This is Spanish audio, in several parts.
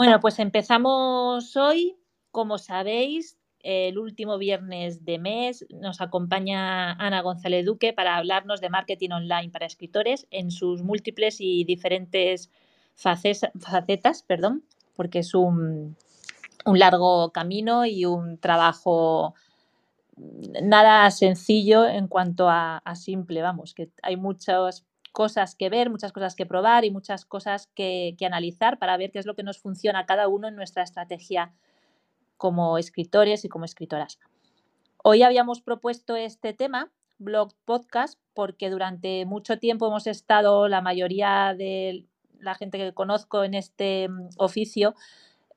Bueno, pues empezamos hoy. Como sabéis, el último viernes de mes nos acompaña Ana González Duque para hablarnos de marketing online para escritores en sus múltiples y diferentes facetas, perdón, porque es un, largo camino y un trabajo nada sencillo en cuanto a, simple, vamos, que hay muchas cosas que ver, muchas cosas que probar y muchas cosas que, que, analizar para ver qué es lo que nos funciona cada uno en nuestra estrategia como escritores y como escritoras. Hoy habíamos propuesto este tema, blog podcast, porque durante mucho tiempo hemos estado, la mayoría de la gente que conozco en este mm, oficio,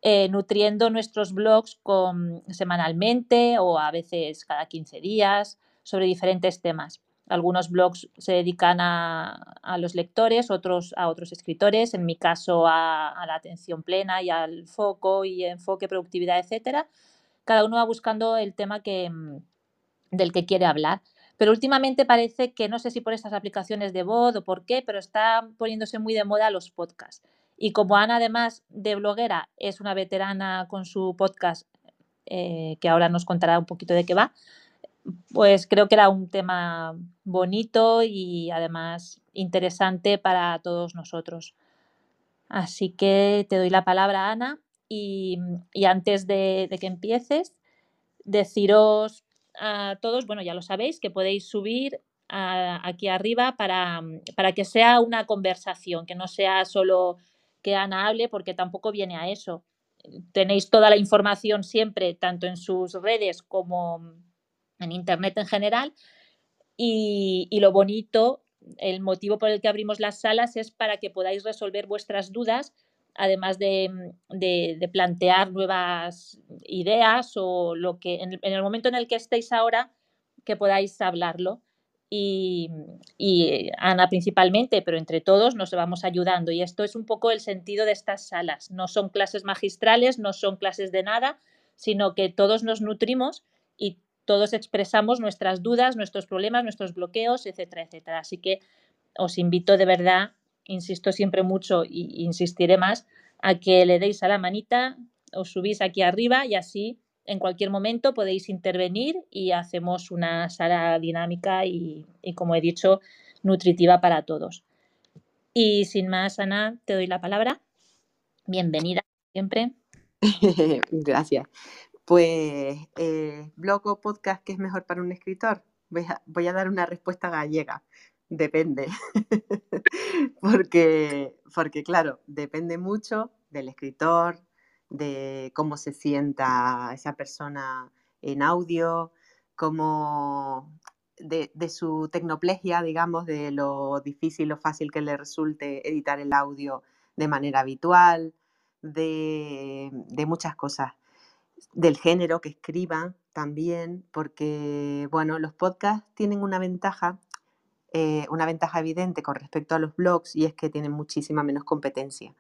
eh, nutriendo nuestros blogs con, semanalmente o a veces cada 15 días sobre diferentes temas. Algunos blogs se dedican a, los lectores, otros a otros escritores, en mi caso a, la atención plena y al foco y enfoque, productividad, etcétera. Cada uno va buscando el tema que, mm, del que quiere hablar. Pero últimamente parece que no sé si por estas aplicaciones de voz o por qué, pero está poniéndose muy de moda los podcasts. Y como Ana, además de bloguera, es una veterana con su podcast, eh, que ahora nos contará un poquito de qué va, pues creo que era un tema bonito y además interesante para todos nosotros. Así que te doy la palabra, Ana, y, antes de, que empieces, deciros a todos, bueno, ya lo sabéis, que podéis subir aquí arriba para, para que sea una conversación, que no sea solo que Ana hable, porque tampoco viene a eso. Tenéis toda la información siempre, tanto en sus redes como en Internet en general. Y, lo bonito, el motivo por el que abrimos las salas es para que podáis resolver vuestras dudas, además de, plantear nuevas ideas o lo que en el, momento en el que estéis ahora, que podáis hablarlo. Y, y, Ana principalmente, pero entre todos nos vamos ayudando. Y esto es un poco el sentido de estas salas. No son clases magistrales, no son clases de nada, sino que todos nos nutrimos y todos expresamos nuestras dudas, nuestros problemas, nuestros bloqueos, etcétera, etcétera. Así que os invito de verdad, insisto siempre mucho y insistiré más, a que le deis a la manita, os subís aquí arriba y así en cualquier momento podéis intervenir y hacemos una sala dinámica y, y como he dicho, nutritiva para todos. Y sin más, Ana, te doy la palabra. Bienvenida siempre. Gracias. Pues, eh, blog o podcast, ¿qué es mejor para un escritor? Voy a, dar una respuesta gallega. Depende. porque, porque, claro, depende mucho del escritor, de cómo se sienta esa persona en audio, cómo de, su tecnoplegia, digamos, de lo difícil o fácil que le resulte editar el audio de manera habitual, de muchas cosas del género que escriban también, porque, bueno, los podcasts tienen una ventaja, eh, una ventaja evidente con respecto a los blogs y es que tienen muchísima menos competencia.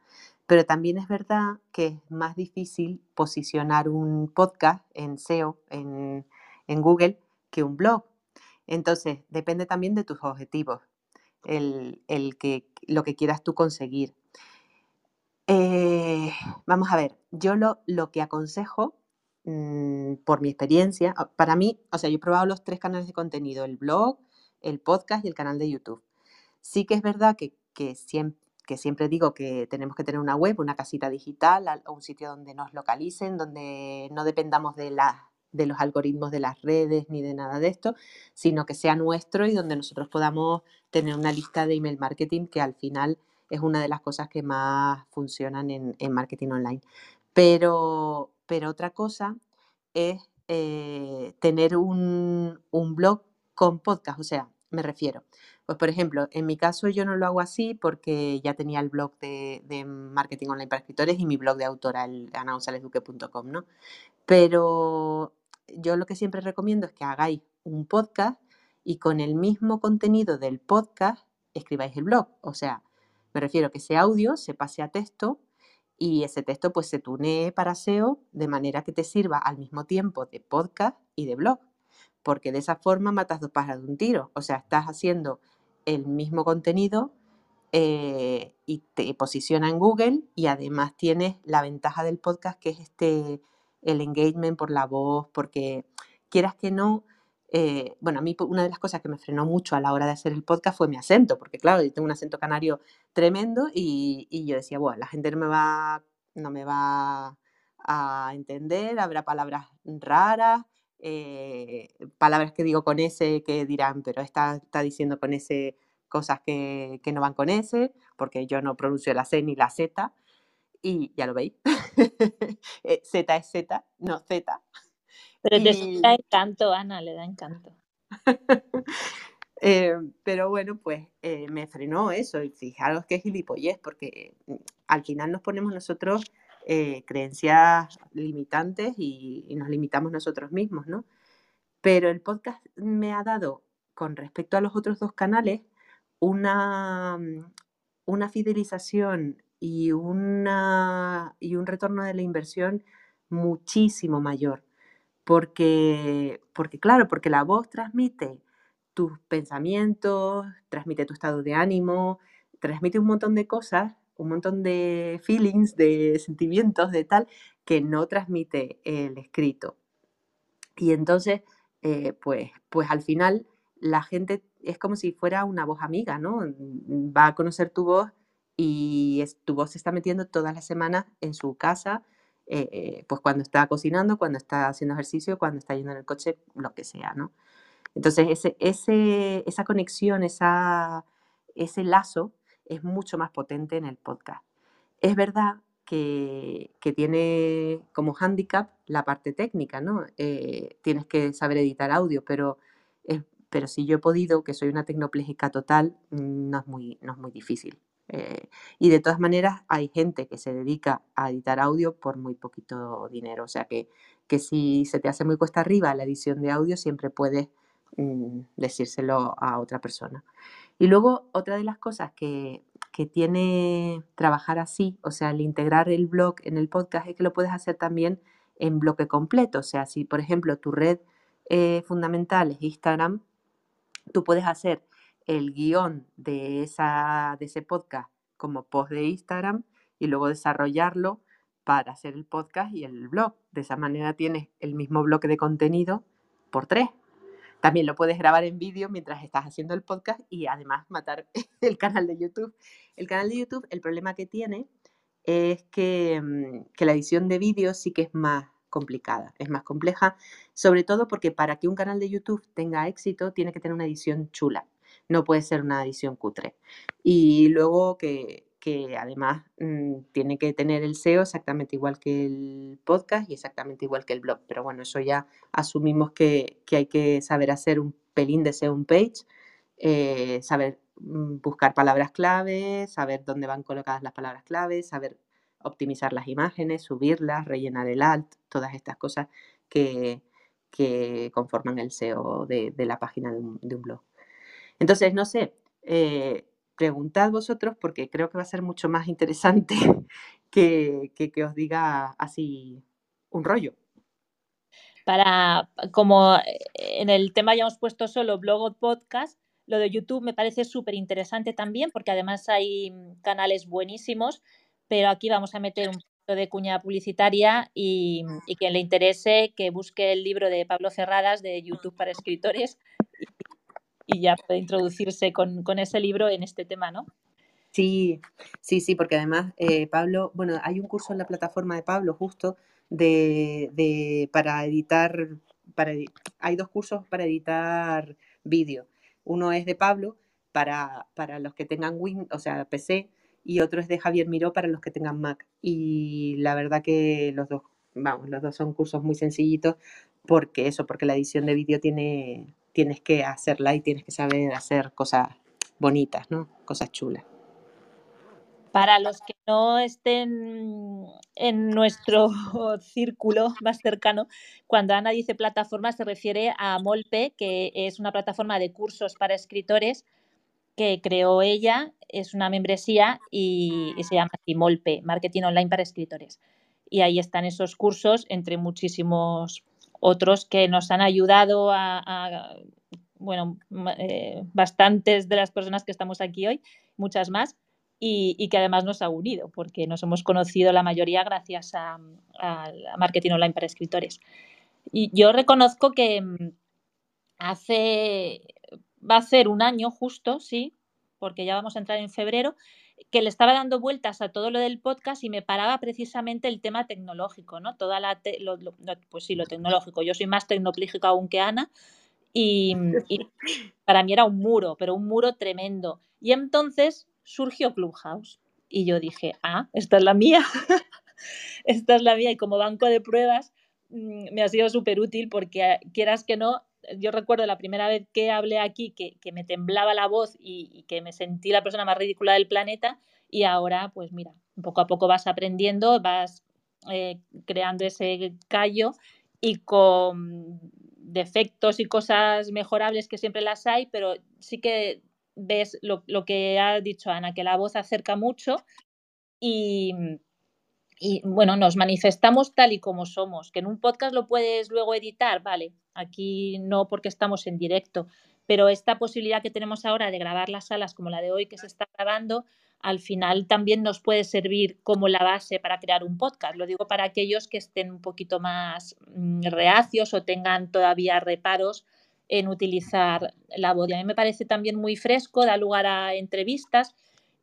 Pero también es verdad que es más difícil posicionar un podcast en SEO, en, Google, que un blog. Entonces, depende también de tus objetivos, el, que, lo que quieras tú conseguir. Eh, vamos a ver, yo lo, lo que aconsejo Mm, por mi experiencia, ah, para mí, o sea, yo he probado los tres canales de contenido, el blog, el podcast y el canal de YouTube. Sí que es verdad que, que, siempre, que siempre digo que tenemos que tener una web, una casita digital, un sitio donde nos localicen, donde no dependamos de, la, de los algoritmos de las redes ni de nada de esto, sino que sea nuestro y donde nosotros podamos tener una lista de email marketing que al final es una de las cosas que más funcionan en, en marketing online. Pero, pero otra cosa es eh, tener un, blog con podcast, o sea, me refiero. Pues por ejemplo, en mi caso yo no lo hago así porque ya tenía el blog de, marketing online para escritores y mi blog de autora, el anagonzalezduque.com, ¿no? Pero yo lo que siempre recomiendo es que hagáis un podcast y con el mismo contenido del podcast escribáis el blog. O sea, me refiero que ese audio se pase a texto y ese texto pues se tunee para SEO de manera que te sirva al mismo tiempo de podcast y de blog, porque de esa forma matas dos pájaros de un tiro, o sea, estás haciendo el mismo contenido eh, y te posiciona en Google y además tienes la ventaja del podcast que es este, el engagement por la voz, porque quieras que no, eh, bueno, a mí una de las cosas que me frenó mucho a la hora de hacer el podcast fue mi acento, porque claro, yo tengo un acento canario tremendo y, yo decía, bueno, la gente no me va, no me va a entender, habrá palabras raras, eh, palabras que digo con ese que dirán, pero esta está diciendo con ese cosas que, que, no van con ese, porque yo no pronuncio la C ni la Z, y ya lo veis, eh, Z es Z, no Z. Pero te da encanto, Ana, le da encanto. eh, pero bueno, pues eh, me frenó eso, y fijaros que es gilipollez, porque mm, al final nos ponemos nosotros eh, creencias limitantes y, y, nos limitamos nosotros mismos, ¿no? Pero el podcast me ha dado, con respecto a los otros dos canales, una, mm, una fidelización y, una, y un retorno de la inversión muchísimo mayor. Porque, porque, claro, porque la voz transmite tus pensamientos, transmite tu estado de ánimo, transmite un montón de cosas un montón de feelings, de sentimientos, de tal, que no transmite el escrito. Y entonces, eh, pues, pues al final la gente es como si fuera una voz amiga, ¿no? Va a conocer tu voz y tu voz se está metiendo todas las semanas en su casa, eh, pues cuando está cocinando, cuando está haciendo ejercicio, cuando está yendo en el coche, lo que sea, ¿no? Entonces, ese, ese, esa conexión, esa, ese lazo es mucho más potente en el podcast. Es verdad que, que tiene como hándicap la parte técnica, ¿no? Eh, tienes que saber editar audio, pero, pero si yo he podido, que soy una tecnopléjica total, no es muy, no es muy difícil. Eh, y de todas maneras, hay gente que se dedica a editar audio por muy poquito dinero. O sea que, que si se te hace muy cuesta arriba la edición de audio, siempre puedes mm, decírselo a otra persona. Y luego, otra de las cosas que, que tiene trabajar así, o sea, el integrar el blog en el podcast, es que lo puedes hacer también en bloque completo. O sea, si por ejemplo tu red eh, fundamental es Instagram, tú puedes hacer el guion de, ese podcast como post de Instagram y luego desarrollarlo para hacer el podcast y el blog. De esa manera tienes el mismo bloque de contenido por tres. También lo puedes grabar en vídeo mientras estás haciendo el podcast y además matar el canal de YouTube. El canal de YouTube, el problema que tiene es que, mm, que la edición de vídeo sí que es más complicada, es más compleja, sobre todo porque para que un canal de YouTube tenga éxito tiene que tener una edición chula, no puede ser una edición cutre. Y luego que, además mmm, tiene que tener el SEO exactamente igual que el podcast y exactamente igual que el blog. Pero bueno, eso ya asumimos que, hay que saber hacer un pelín de SEO page, eh, saber mmm, buscar palabras clave, saber dónde van colocadas las palabras claves, saber optimizar las imágenes, subirlas, rellenar el alt, todas estas cosas que, conforman el SEO de, la página de un, blog. Entonces, no sé, eh, preguntad vosotros porque creo que va a ser mucho más interesante que, que, os diga así un rollo. Para, como eh, en el tema ya hemos puesto solo blog o podcast, lo de YouTube me parece súper interesante también porque además hay mm, canales buenísimos, pero aquí vamos a meter un poquito de cuña publicitaria y, y quien le interese que busque el libro de Pablo Cerradas de YouTube para escritores y ya puede introducirse con, con, ese libro en este tema, ¿no? Sí, sí, sí, porque además eh, Pablo, bueno, hay un curso en la plataforma de Pablo justo de, de para editar, para, hay dos cursos para editar vídeo. Uno es de Pablo para, para los que tengan Win, o sea, PC, y otro es de Javier Miró para los que tengan Mac. Y la verdad que los dos, vamos, los dos son cursos muy sencillitos porque eso, porque la edición de vídeo tiene, tienes que hacerla y tienes que saber hacer cosas bonitas, ¿no? Cosas chulas. Para los que no estén en nuestro círculo más cercano, cuando Ana dice plataforma se refiere a Molpe, que es una plataforma de cursos para escritores que creó ella, es una membresía y, se llama así Molpe, Marketing Online para Escritores. Y ahí están esos cursos, entre muchísimos otros que nos han ayudado a, bueno, eh, bastantes de las personas que estamos aquí hoy, muchas más, y, que además nos ha unido, porque nos hemos conocido la mayoría gracias a, Marketing Online para Escritores. Y yo reconozco que mm, hace, va a ser un año justo, sí, porque ya vamos a entrar en febrero, que le estaba dando vueltas a todo lo del podcast y me paraba precisamente el tema tecnológico, ¿no? Toda la pues sí, lo tecnológico. Yo soy más tecnoplígica aún que Ana y, y, para mí era un muro, pero un muro tremendo. Y entonces surgió Clubhouse. Y yo dije, ah, esta es la mía, esta es la mía. Y como banco de pruebas mm, me ha sido súper útil porque ah, quieras que no, yo recuerdo la primera vez que hablé aquí que, que me temblaba la voz y, que me sentí la persona más ridícula del planeta y ahora pues mira, poco a poco vas aprendiendo, vas eh, creando ese callo y con defectos y cosas mejorables que siempre las hay, pero sí que ves lo, que ha dicho Ana, que la voz acerca mucho y, y, bueno, nos manifestamos tal y como somos, que en un podcast lo puedes luego editar, vale, aquí no porque estamos en directo, pero esta posibilidad que tenemos ahora de grabar las salas como la de hoy que se está grabando, al final también nos puede servir como la base para crear un podcast. Lo digo para aquellos que estén un poquito más mm, reacios o tengan todavía reparos en utilizar la voz. a mí me parece también muy fresco, da lugar a entrevistas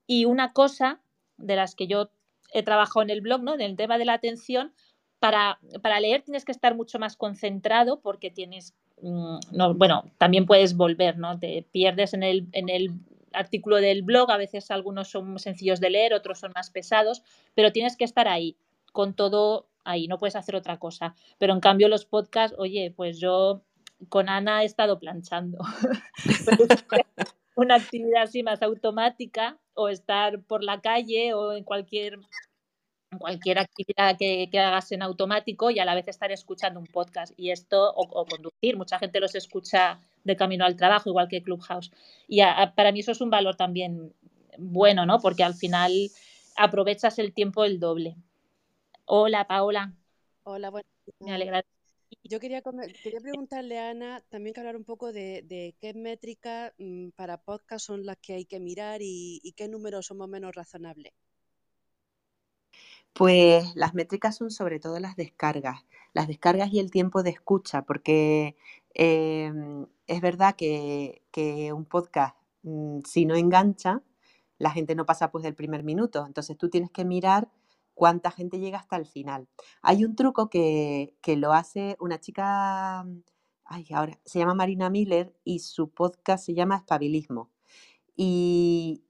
y una cosa de las que yo he trabajado en el blog, ¿no? En el tema de la atención, para, para leer tienes que estar mucho más concentrado porque tienes, mm, no, bueno, también puedes volver, ¿no? Te pierdes en el, en el artículo del blog, a veces algunos son sencillos de leer, otros son más pesados, pero tienes que estar ahí, con todo ahí, no puedes hacer otra cosa. Pero en cambio los podcasts, oye, pues yo con Ana he estado planchando. una actividad así más automática o estar por la calle o en cualquier, cualquier actividad que, hagas en automático y a la vez estar escuchando un podcast. Y esto, o, conducir, mucha gente los escucha de camino al trabajo, igual que Clubhouse. Y para mí eso es un valor también bueno, ¿no? Porque al final aprovechas el tiempo el doble. Hola, Paola. Hola, bueno. Me alegra yo quería, quería preguntarle a Ana también que hablar un poco de, qué métricas mm, para podcast son las que hay que mirar y, qué números son más menos razonables. Pues las métricas son sobre todo las descargas, las descargas y el tiempo de escucha, porque em, es verdad que, un podcast, mm, si no engancha, la gente no pasa pues del primer minuto. Entonces tú tienes que mirar cuánta gente llega hasta el final. Hay un truco que, lo hace una chica, ay, ahora, se llama Marina Miller y su podcast se llama Espabilismo. Y,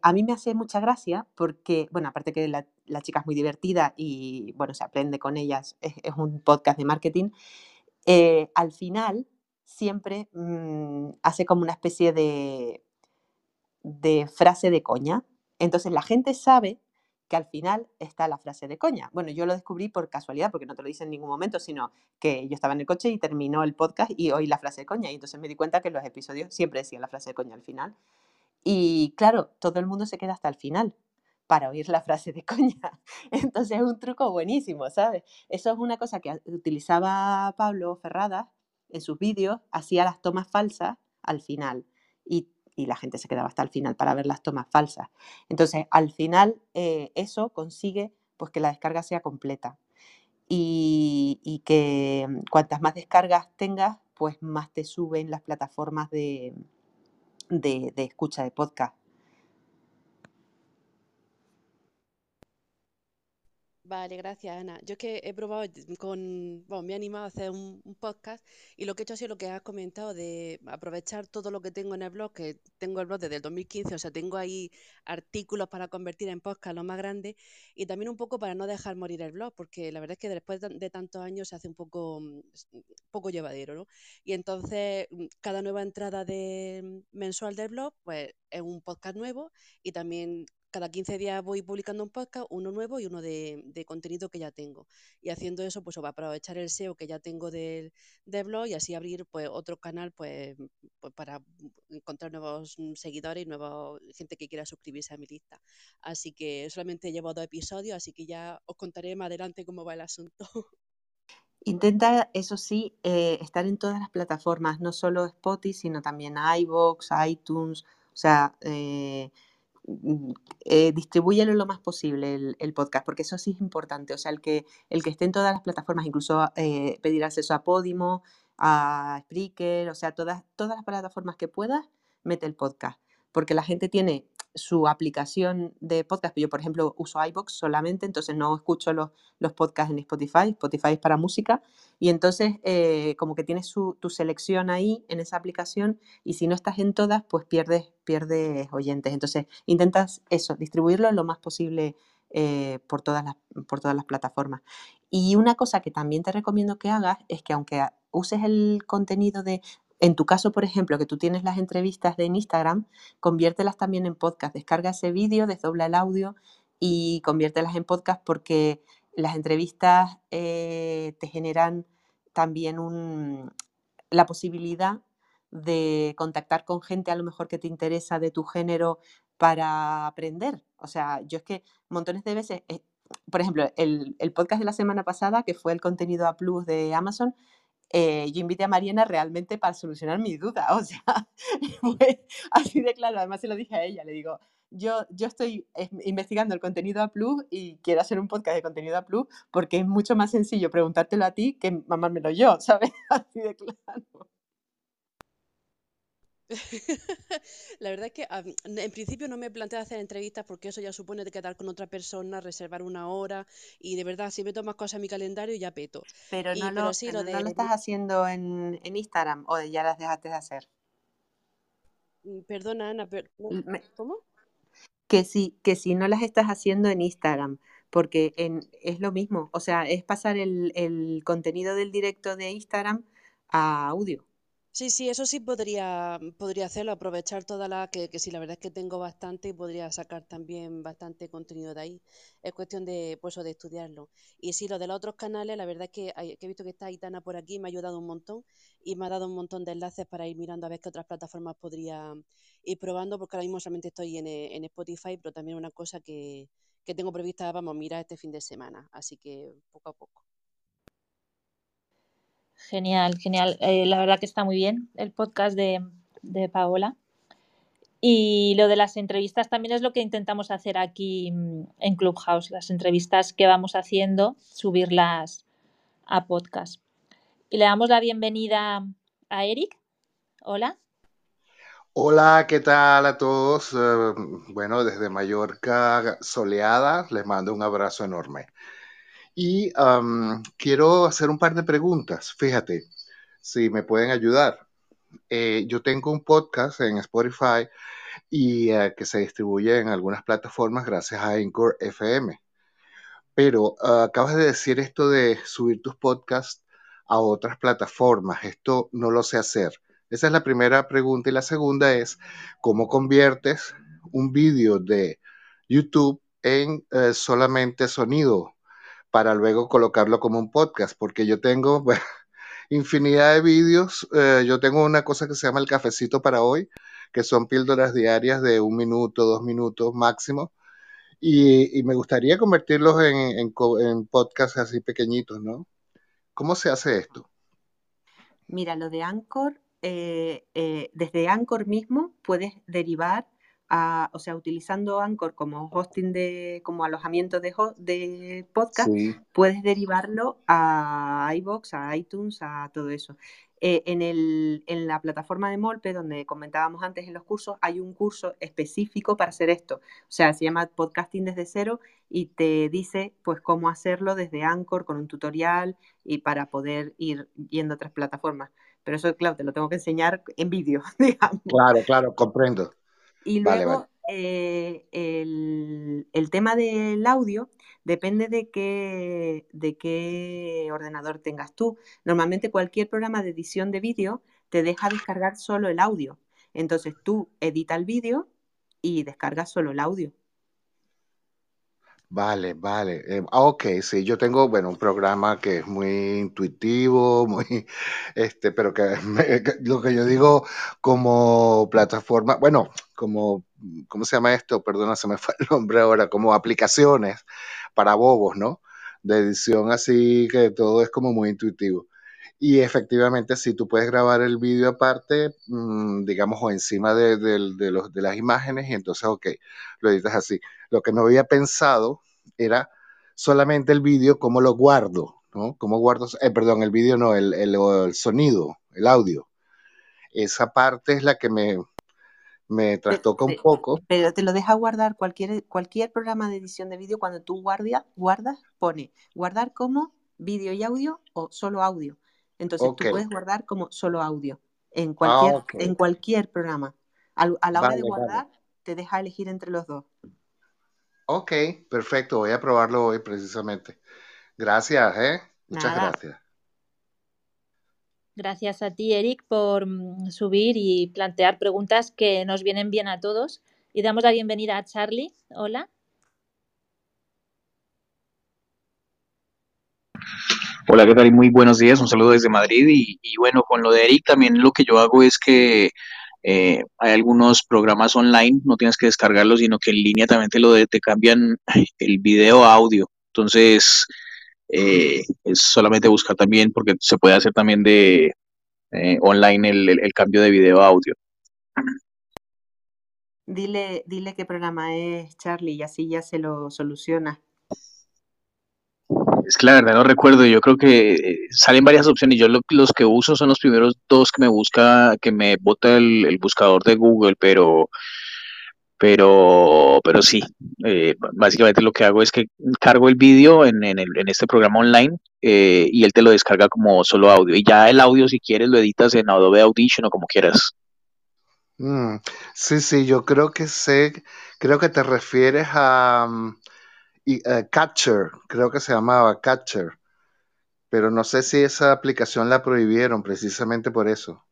a mí me hace mucha gracia porque, bueno, aparte que la, chica es muy divertida y, bueno, se aprende con ellas, es, un podcast de marketing, eh, al final siempre mm, hace como una especie de, de frase de coña. Entonces la gente sabe que al final está la frase de coña. Bueno, yo lo descubrí por casualidad, porque no te lo dice en ningún momento, sino que yo estaba en el coche y terminó el podcast y oí la frase de coña. Y entonces me di cuenta que los episodios siempre decían la frase de coña al final. Y claro, todo el mundo se queda hasta el final para oír la frase de coña. Entonces es un truco buenísimo, ¿sabes? Eso es una cosa que utilizaba Pablo Ferrada en sus vídeos, hacía las tomas falsas al final. Y y la gente se quedaba hasta el final para ver las tomas falsas. Entonces, al final, eh, eso consigue pues, que la descarga sea completa y, que mm, cuantas más descargas tengas, pues más te suben las plataformas de, de escucha de podcast. Vale, gracias, Ana. Yo es que he probado con, bueno, me he animado a hacer un, podcast y lo que he hecho ha sido lo que has comentado de aprovechar todo lo que tengo en el blog, que tengo el blog desde el 2015, o sea, tengo ahí artículos para convertir en podcast lo más grande y también un poco para no dejar morir el blog, porque la verdad es que después de tantos años se hace un poco, mm, poco llevadero, ¿no? Y entonces mm, cada nueva entrada de mm, mensual del blog, pues es un podcast nuevo y también cada 15 días voy publicando un podcast, uno nuevo y uno de, contenido que ya tengo. Y haciendo eso, pues va a aprovechar el SEO que ya tengo del, blog y así abrir pues otro canal pues, pues, para encontrar nuevos seguidores y nueva gente que quiera suscribirse a mi lista. Así que solamente llevo dos episodios, así que ya os contaré más adelante cómo va el asunto. Intenta, eso sí, eh, estar en todas las plataformas, no solo Spotify, sino también iVoox, iTunes, o sea, eh, eh, distribúyelo lo más posible el, podcast, porque eso sí es importante. O sea, el que, el que esté en todas las plataformas, incluso eh, pedir acceso a Podimo, a Spreaker, o sea, todas, todas las plataformas que puedas, mete el podcast. Porque la gente tiene su aplicación de podcast. Yo, por ejemplo, uso iBox solamente, entonces no escucho los, los podcasts en Spotify. Spotify es para música. Y entonces, eh, como que tienes tu selección ahí en esa aplicación y si no estás en todas, pues pierdes, pierdes oyentes. Entonces, intentas eso, distribuirlo lo más posible eh, por, todas las, por todas las plataformas. Y una cosa que también te recomiendo que hagas es que aunque uses el contenido de en tu caso, por ejemplo, que tú tienes las entrevistas de Instagram, conviértelas también en podcast. Descarga ese vídeo, desdobla el audio y conviértelas en podcast porque las entrevistas eh, te generan también un, la posibilidad de contactar con gente a lo mejor que te interesa de tu género para aprender. O sea, yo es que montones de veces, eh, por ejemplo, el, el, podcast de la semana pasada, que fue el contenido a plus de Amazon, eh, yo invité a Mariana realmente para solucionar mi duda. O sea, fue así de claro. Además, se lo dije a ella. Le digo, yo, yo estoy investigando el contenido a Plus y quiero hacer un podcast de contenido a Plus porque es mucho más sencillo preguntártelo a ti que mamármelo yo, ¿sabes? Así de claro. La verdad es que en principio no me planteo hacer entrevistas porque eso ya supone de quedar con otra persona, reservar una hora y de verdad si meto más cosas en mi calendario ya peto. Pero no, lo, no lo estás haciendo en, Instagram o ya las dejaste de hacer. Mm, perdona Ana, pero ¿cómo? Que si, que si no las estás haciendo en Instagram, porque en, es lo mismo, o sea, es pasar el, el contenido del directo de Instagram a audio. Sí, sí, eso sí podría, podría hacerlo, aprovechar toda la, que, que sí, la verdad es que tengo bastante y podría sacar también bastante contenido de ahí. Es cuestión de, pues, de estudiarlo. Y sí, lo de los otros canales, la verdad es que, he visto que está Aitana por aquí, me ha ayudado un montón y me ha dado un montón de enlaces para ir mirando a ver qué otras plataformas podría ir probando, porque ahora mismo solamente estoy en, en Spotify, pero también una cosa que, que tengo prevista, vamos, mirar este fin de semana. Así que poco a poco. Genial, genial. Eh, la verdad que está muy bien el podcast de, de, Paola. Y lo de las entrevistas también es lo que intentamos hacer aquí mm, en Clubhouse, las entrevistas que vamos haciendo, subirlas a podcast. Y le damos la bienvenida a Eric. Hola. Hola, ¿qué tal a todos? Eh, bueno, desde Mallorca soleada, les mando un abrazo enorme. Y quiero hacer un par de preguntas. Fíjate, si me pueden ayudar. Eh, yo tengo un podcast en Spotify y eh, que se distribuye en algunas plataformas gracias a Anchor FM. Pero ah, acabas de decir esto de subir tus podcasts a otras plataformas. Esto no lo sé hacer. Esa es la primera pregunta. Y la segunda es, ¿cómo conviertes un vídeo de YouTube en eh, solamente sonido? Para luego colocarlo como un podcast, porque yo tengo infinidad de vídeos. Eh, yo tengo una cosa que se llama el cafecito para hoy, que son píldoras diarias de un minuto, dos minutos máximo. Y, me gustaría convertirlos en, en, podcasts así pequeñitos, ¿no? ¿Cómo se hace esto? Mira, lo de Anchor, eh, eh, desde Anchor mismo puedes derivar o sea, utilizando Anchor como hosting de, como alojamiento de, de podcast, puedes derivarlo a iBox, a iTunes, a todo eso. Eh, en, el, en la plataforma de Molpe, donde comentábamos antes en los cursos, hay un curso específico para hacer esto. O sea, se llama Podcasting desde cero y te dice pues cómo hacerlo desde Anchor con un tutorial y para poder ir yendo a otras plataformas. Pero eso, claro, te lo tengo que enseñar en vídeo, digamos. Claro, claro, comprendo. Y luego eh, el, tema del audio depende de qué, de qué ordenador tengas tú. Normalmente cualquier programa de edición de vídeo te deja descargar solo el audio. Entonces tú edita el vídeo y descargas solo el audio. Vale, vale. Eh, ah, ok, sí, yo tengo, bueno, un programa que es muy intuitivo, muy, este, pero que, lo que yo digo como plataforma, bueno, como, ¿cómo se llama esto? Perdona, se me fue el nombre ahora, como aplicaciones para bobos, ¿no? De edición así, que todo es como muy intuitivo. Y efectivamente, si tú puedes grabar el vídeo aparte, mm, digamos, o encima de, los, de las imágenes, y entonces, ok, lo editas así. Lo que no había pensado era solamente el vídeo, cómo lo guardo, ¿no? Cómo guardo, eh, perdón, el vídeo no, el, el, sonido, el audio. Esa parte es la que me, me trastoca un poco. Pero te lo deja guardar cualquier, cualquier programa de edición de vídeo, cuando tú guardia, guardas, pone guardar como vídeo y audio o solo audio. Entonces tú puedes guardar como solo audio en cualquier, ah, en cualquier programa. a la hora de guardar, te deja elegir entre los dos. Ok, perfecto. Voy a probarlo hoy precisamente. Gracias, ¿eh? Muchas gracias. Gracias a ti, Eric, por mm, subir y plantear preguntas que nos vienen bien a todos. Y damos la bienvenida a Charlie. Hola. Hola, ¿qué tal? Muy buenos días, un saludo desde Madrid. Y, bueno, con lo de Eric también lo que yo hago es que eh, hay algunos programas online, no tienes que descargarlos, sino que en línea también te lo te cambian el video a audio. Entonces, eh, es solamente buscar también, porque se puede hacer también de eh, online el, el, cambio de video a audio. Dile, dile qué programa es, Charlie, y así ya se lo soluciona. Es que la verdad no recuerdo, yo creo que eh, salen varias opciones. Yo los que uso son los primeros dos que me busca, que me bota el, buscador de Google, pero pero pero sí, eh, básicamente lo que hago es que cargo el vídeo en, en, este programa online eh, y él te lo descarga como solo audio. Y ya el audio, si quieres, lo editas en Adobe Audition o como quieras. Mm, sí, sí, yo creo que sé, creo que te refieres a, mm, y, eh, Catcher, creo que se llamaba Catcher, pero no sé si esa aplicación la prohibieron precisamente por eso.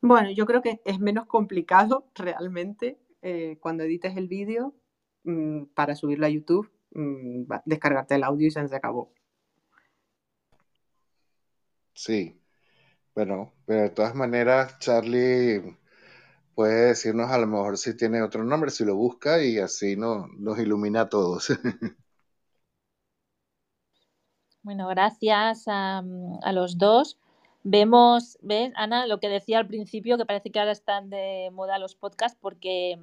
Bueno, yo creo que es menos complicado realmente eh, cuando edites el vídeo mm, para subirlo a YouTube, mm, descargarte el audio y se acabó. Sí, bueno, pero de todas maneras, Charlie puede decirnos a lo mejor si tiene otro nombre, si lo busca y así no, nos ilumina a todos. Bueno, gracias a, los dos. Vemos, ¿ves, Ana, lo que decía al principio, que parece que ahora están de moda los podcasts porque eh,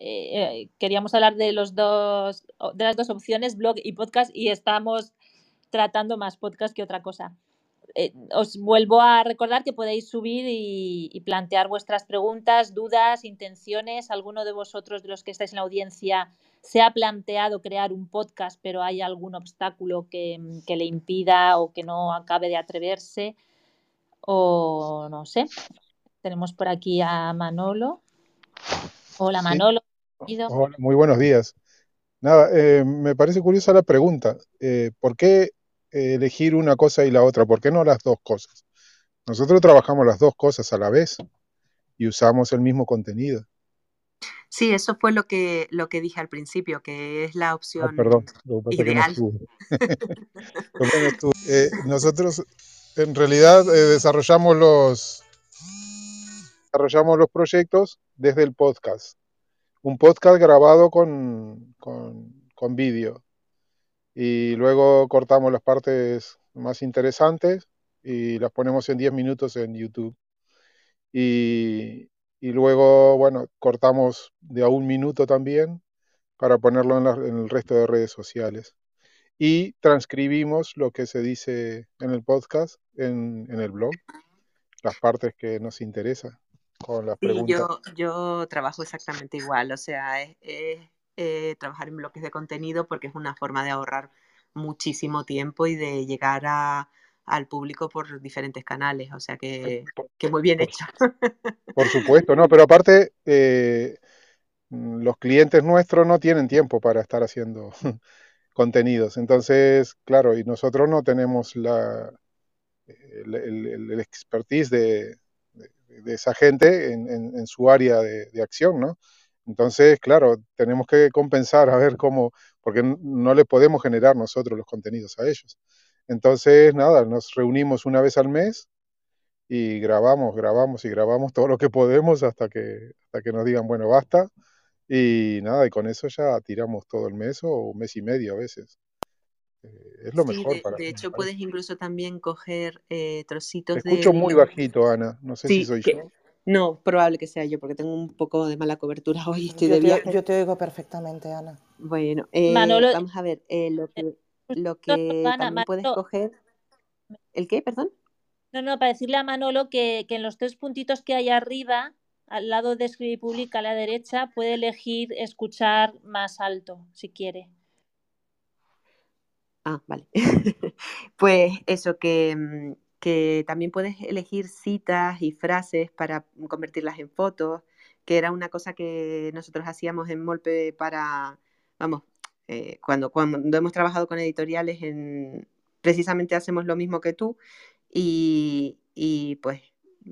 eh, queríamos hablar de los dos, de las dos opciones, blog y podcast, y estamos tratando más podcast que otra cosa. Eh, os vuelvo a recordar que podéis subir y, plantear vuestras preguntas, dudas, intenciones. ¿Alguno de vosotros, de los que estáis en la audiencia, se ha planteado crear un podcast, pero hay algún obstáculo que, le impida o que no acabe de atreverse? O no sé. Tenemos por aquí a Manolo. Hola, Manolo. muy buenos días. Nada, eh, me parece curiosa la pregunta. Eh, ¿Por qué elegir una cosa y la otra? ¿Por qué no las dos cosas? Nosotros trabajamos las dos cosas a la vez y usamos el mismo contenido. Sí, eso fue lo que, lo que dije al principio, que es la ah, opción perdón, ideal. Eh, nosotros en realidad eh, desarrollamos los desarrollamos los proyectos desde el podcast. Un podcast grabado con, con, con vídeo y luego cortamos las partes más interesantes y las ponemos en 10 minutos en YouTube. Y, y luego, bueno, cortamos de a un minuto también para ponerlo en, el resto de redes sociales. Y transcribimos lo que se dice en el podcast, en, en el blog, las partes que nos interesan con las preguntas. Yo, yo trabajo exactamente igual, o sea, es eh, trabajar en bloques de contenido porque es una forma de ahorrar muchísimo tiempo y de llegar al público por diferentes canales. O sea que, muy bien hecho. Por supuesto, no, pero aparte, eh, mm, los clientes nuestros no tienen tiempo para estar haciendo contenidos. Entonces, claro, y nosotros no tenemos la, el, expertise de, esa gente en, su área de, de, acción, ¿no? Entonces, claro, tenemos que compensar a ver cómo, porque no le podemos generar nosotros los contenidos a ellos. Entonces, nada, nos reunimos una vez al mes y grabamos, grabamos y grabamos todo lo que podemos hasta que, hasta que nos digan, bueno, basta. Y nada, y con eso ya tiramos todo el mes o un mes y medio a veces. eh, es lo Sí, mejor de, para de mí, hecho puedes incluso también coger eh, Te trocitos escucho muy del... bajito, Ana. No sé si Sí, soy que... yo. No, probable que sea yo, porque tengo un poco de mala cobertura hoy, estoy Yo de te, yo te oigo perfectamente, Ana. Bueno, eh, Manolo, vamos a ver, eh, lo que, lo que Ana, también puedes Manolo, coger... ¿El qué, perdón? no, no, para decirle a Manolo que, que en los tres puntitos que hay arriba, al lado de escribir y publica a la derecha, puede elegir escuchar más alto, si quiere. Ah, vale. Pues eso, que, mm, que también puedes elegir citas y frases para convertirlas en fotos, que era una cosa que nosotros hacíamos en Molpe para, vamos, eh, cuando, cuando hemos trabajado con editoriales, en, precisamente hacemos lo mismo que tú y, y pues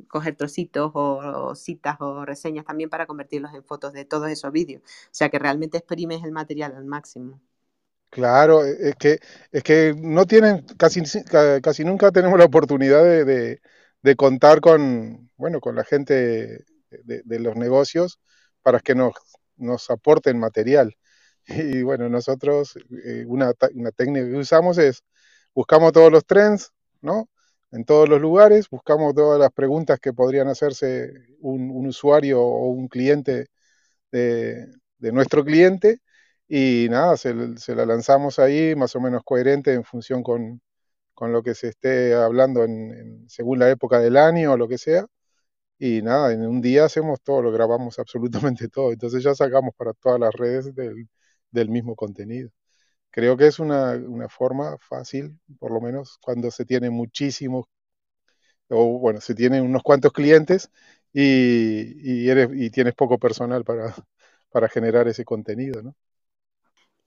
coger trocitos o, o citas o reseñas también para convertirlos en fotos de todos esos vídeos. O sea que realmente exprimes el material al máximo. Claro, e- es que, es que no tienen, casi, ca- casi nunca tenemos la oportunidad de, de- contar con, bueno, con la gente de, los negocios para que nos, nos aporten material. Y bueno, nosotros, eh, una, una técnica que usamos es, buscamos todos los trends, ¿no? En todos los lugares, buscamos todas las preguntas que podrían hacerse un, un usuario o un cliente de, de nuestro cliente y nada, se, se la lanzamos ahí más o menos coherente en función con, con lo que se esté hablando en, en- según la época del año o lo que sea. Y nada, en un día hacemos todo, lo grabamos absolutamente todo. Entonces ya sacamos para todas las redes del, del mismo contenido. Creo que es una, una forma fácil, por lo menos cuando se tiene muchísimos, o bueno, se tienen unos cuantos clientes y, y eres, y tienes poco personal para, para generar ese contenido, ¿no?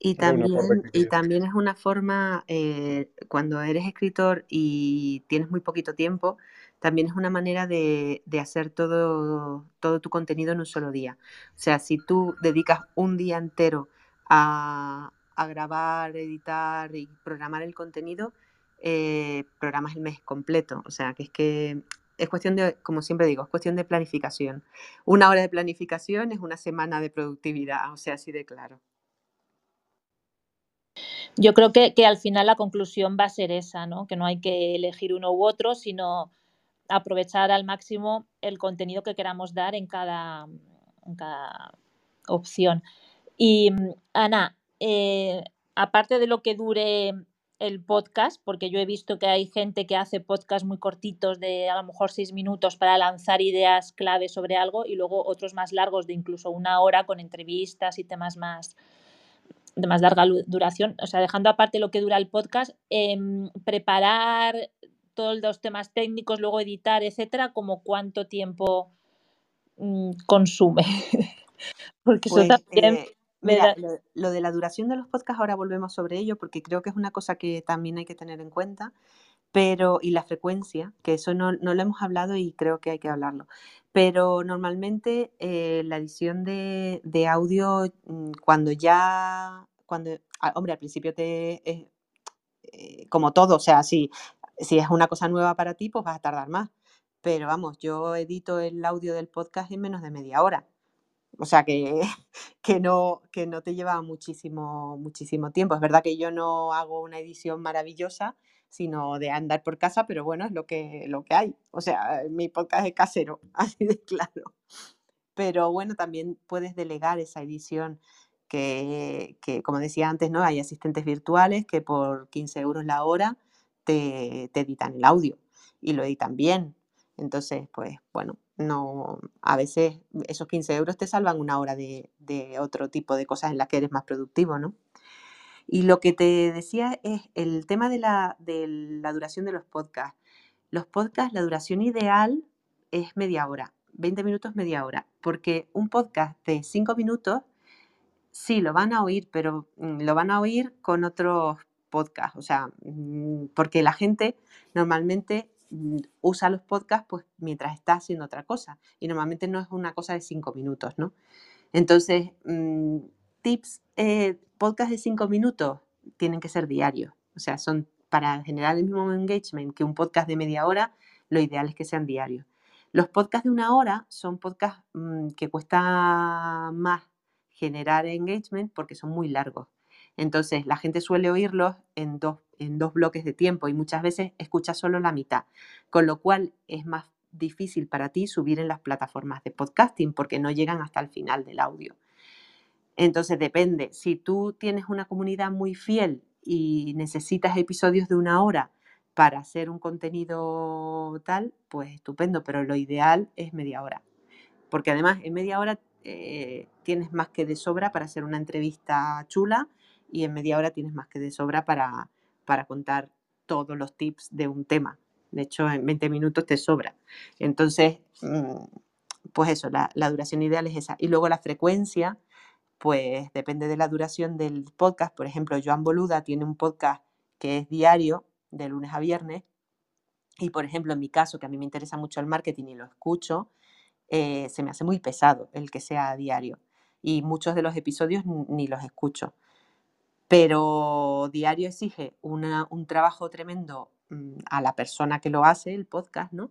Y también, y también es una forma, eh, cuando eres escritor y tienes muy poquito tiempo, también es una manera de, de hacer todo, todo tu contenido en un solo día. O sea, si tú dedicas un día entero a, a grabar, editar y programar el contenido, eh, programas el mes completo. O sea, que es que es cuestión de, como siempre digo, es cuestión de planificación. Una hora de planificación es una semana de productividad, o sea, así de claro. Yo creo que, que al final la conclusión va a ser esa, ¿no? Que no hay que elegir uno u otro, sino aprovechar al máximo el contenido que queramos dar en cada, en cada opción. Y Ana, eh, aparte de lo que dure el podcast, porque yo he visto que hay gente que hace podcast muy cortitos de a lo mejor seis minutos para lanzar ideas clave sobre algo y luego otros más largos de incluso una hora con entrevistas y temas más de más larga duración. O sea, dejando aparte lo que dura el podcast, em, preparar todos los temas técnicos, luego editar, etcétera, como cuánto tiempo mm, consume. Porque eso Pues también eh, me mira, da. lo, lo de la duración de los podcasts, ahora volvemos sobre ello, porque creo que es una cosa que también hay que tener en cuenta, pero, y la frecuencia, que eso no, no lo hemos hablado y creo que hay que hablarlo. Pero normalmente eh, la edición de, de audio, mm, cuando ya, cuando, ah, hombre, al principio te, eh, como todo, o sea, si, si es una cosa nueva para ti, pues vas a tardar más. Pero vamos, yo edito el audio del podcast en menos de media hora. O sea que, que, no, que no te lleva muchísimo, muchísimo tiempo. Es verdad que yo no hago una edición maravillosa, sino de andar por casa, pero bueno, es lo que, lo que hay. O sea, mi podcast es casero, así de claro. Pero bueno, también puedes delegar esa edición que, que, como decía antes, ¿no? Hay asistentes virtuales que por 15 euros la hora te, te editan el audio y lo editan bien. Entonces, pues bueno, no, a veces esos 15 euros te salvan una hora de, de otro tipo de cosas en las que eres más productivo, ¿no? Y lo que te decía es el tema de la, de la duración de los podcasts. Los podcasts, la duración ideal es media hora, 20 minutos, media hora, porque un podcast de 5 minutos sí lo van a oír, pero mm, lo van a oír con otros podcasts, o sea, mm, porque la gente normalmente mm, usa los podcasts pues mientras está haciendo otra cosa y normalmente no es una cosa de 5 minutos, ¿no? Entonces, tips, eh, podcast de 5 minutos tienen que ser diarios, o sea, son para generar el mismo engagement que un podcast de media hora, lo ideal es que sean diarios. Los podcasts de una hora son podcasts mm, que cuesta más generar engagement porque son muy largos. Entonces, la gente suele oírlos en dos, en dos bloques de tiempo y muchas veces escucha solo la mitad, con lo cual es más difícil para ti subir en las plataformas de podcasting porque no llegan hasta el final del audio. Entonces, depende. Si tú tienes una comunidad muy fiel y necesitas episodios de una hora para hacer un contenido tal, pues estupendo, pero lo ideal es media hora. Porque además en media hora eh, tienes más que de sobra para hacer una entrevista chula y en media hora tienes más que de sobra para, para contar todos los tips de un tema. De hecho, en 20 minutos te sobra. Entonces, mm, pues eso, la, la duración ideal es esa. Y luego la frecuencia, pues depende de la duración del podcast. Por ejemplo, Joan Boluda tiene un podcast que es diario, de lunes a viernes. Y, por ejemplo, en mi caso, que a mí me interesa mucho el marketing y lo escucho, eh, se me hace muy pesado el que sea diario. Y muchos de los episodios ni los escucho. Pero diario exige un trabajo tremendo mm, a la persona que lo hace, el podcast, ¿no?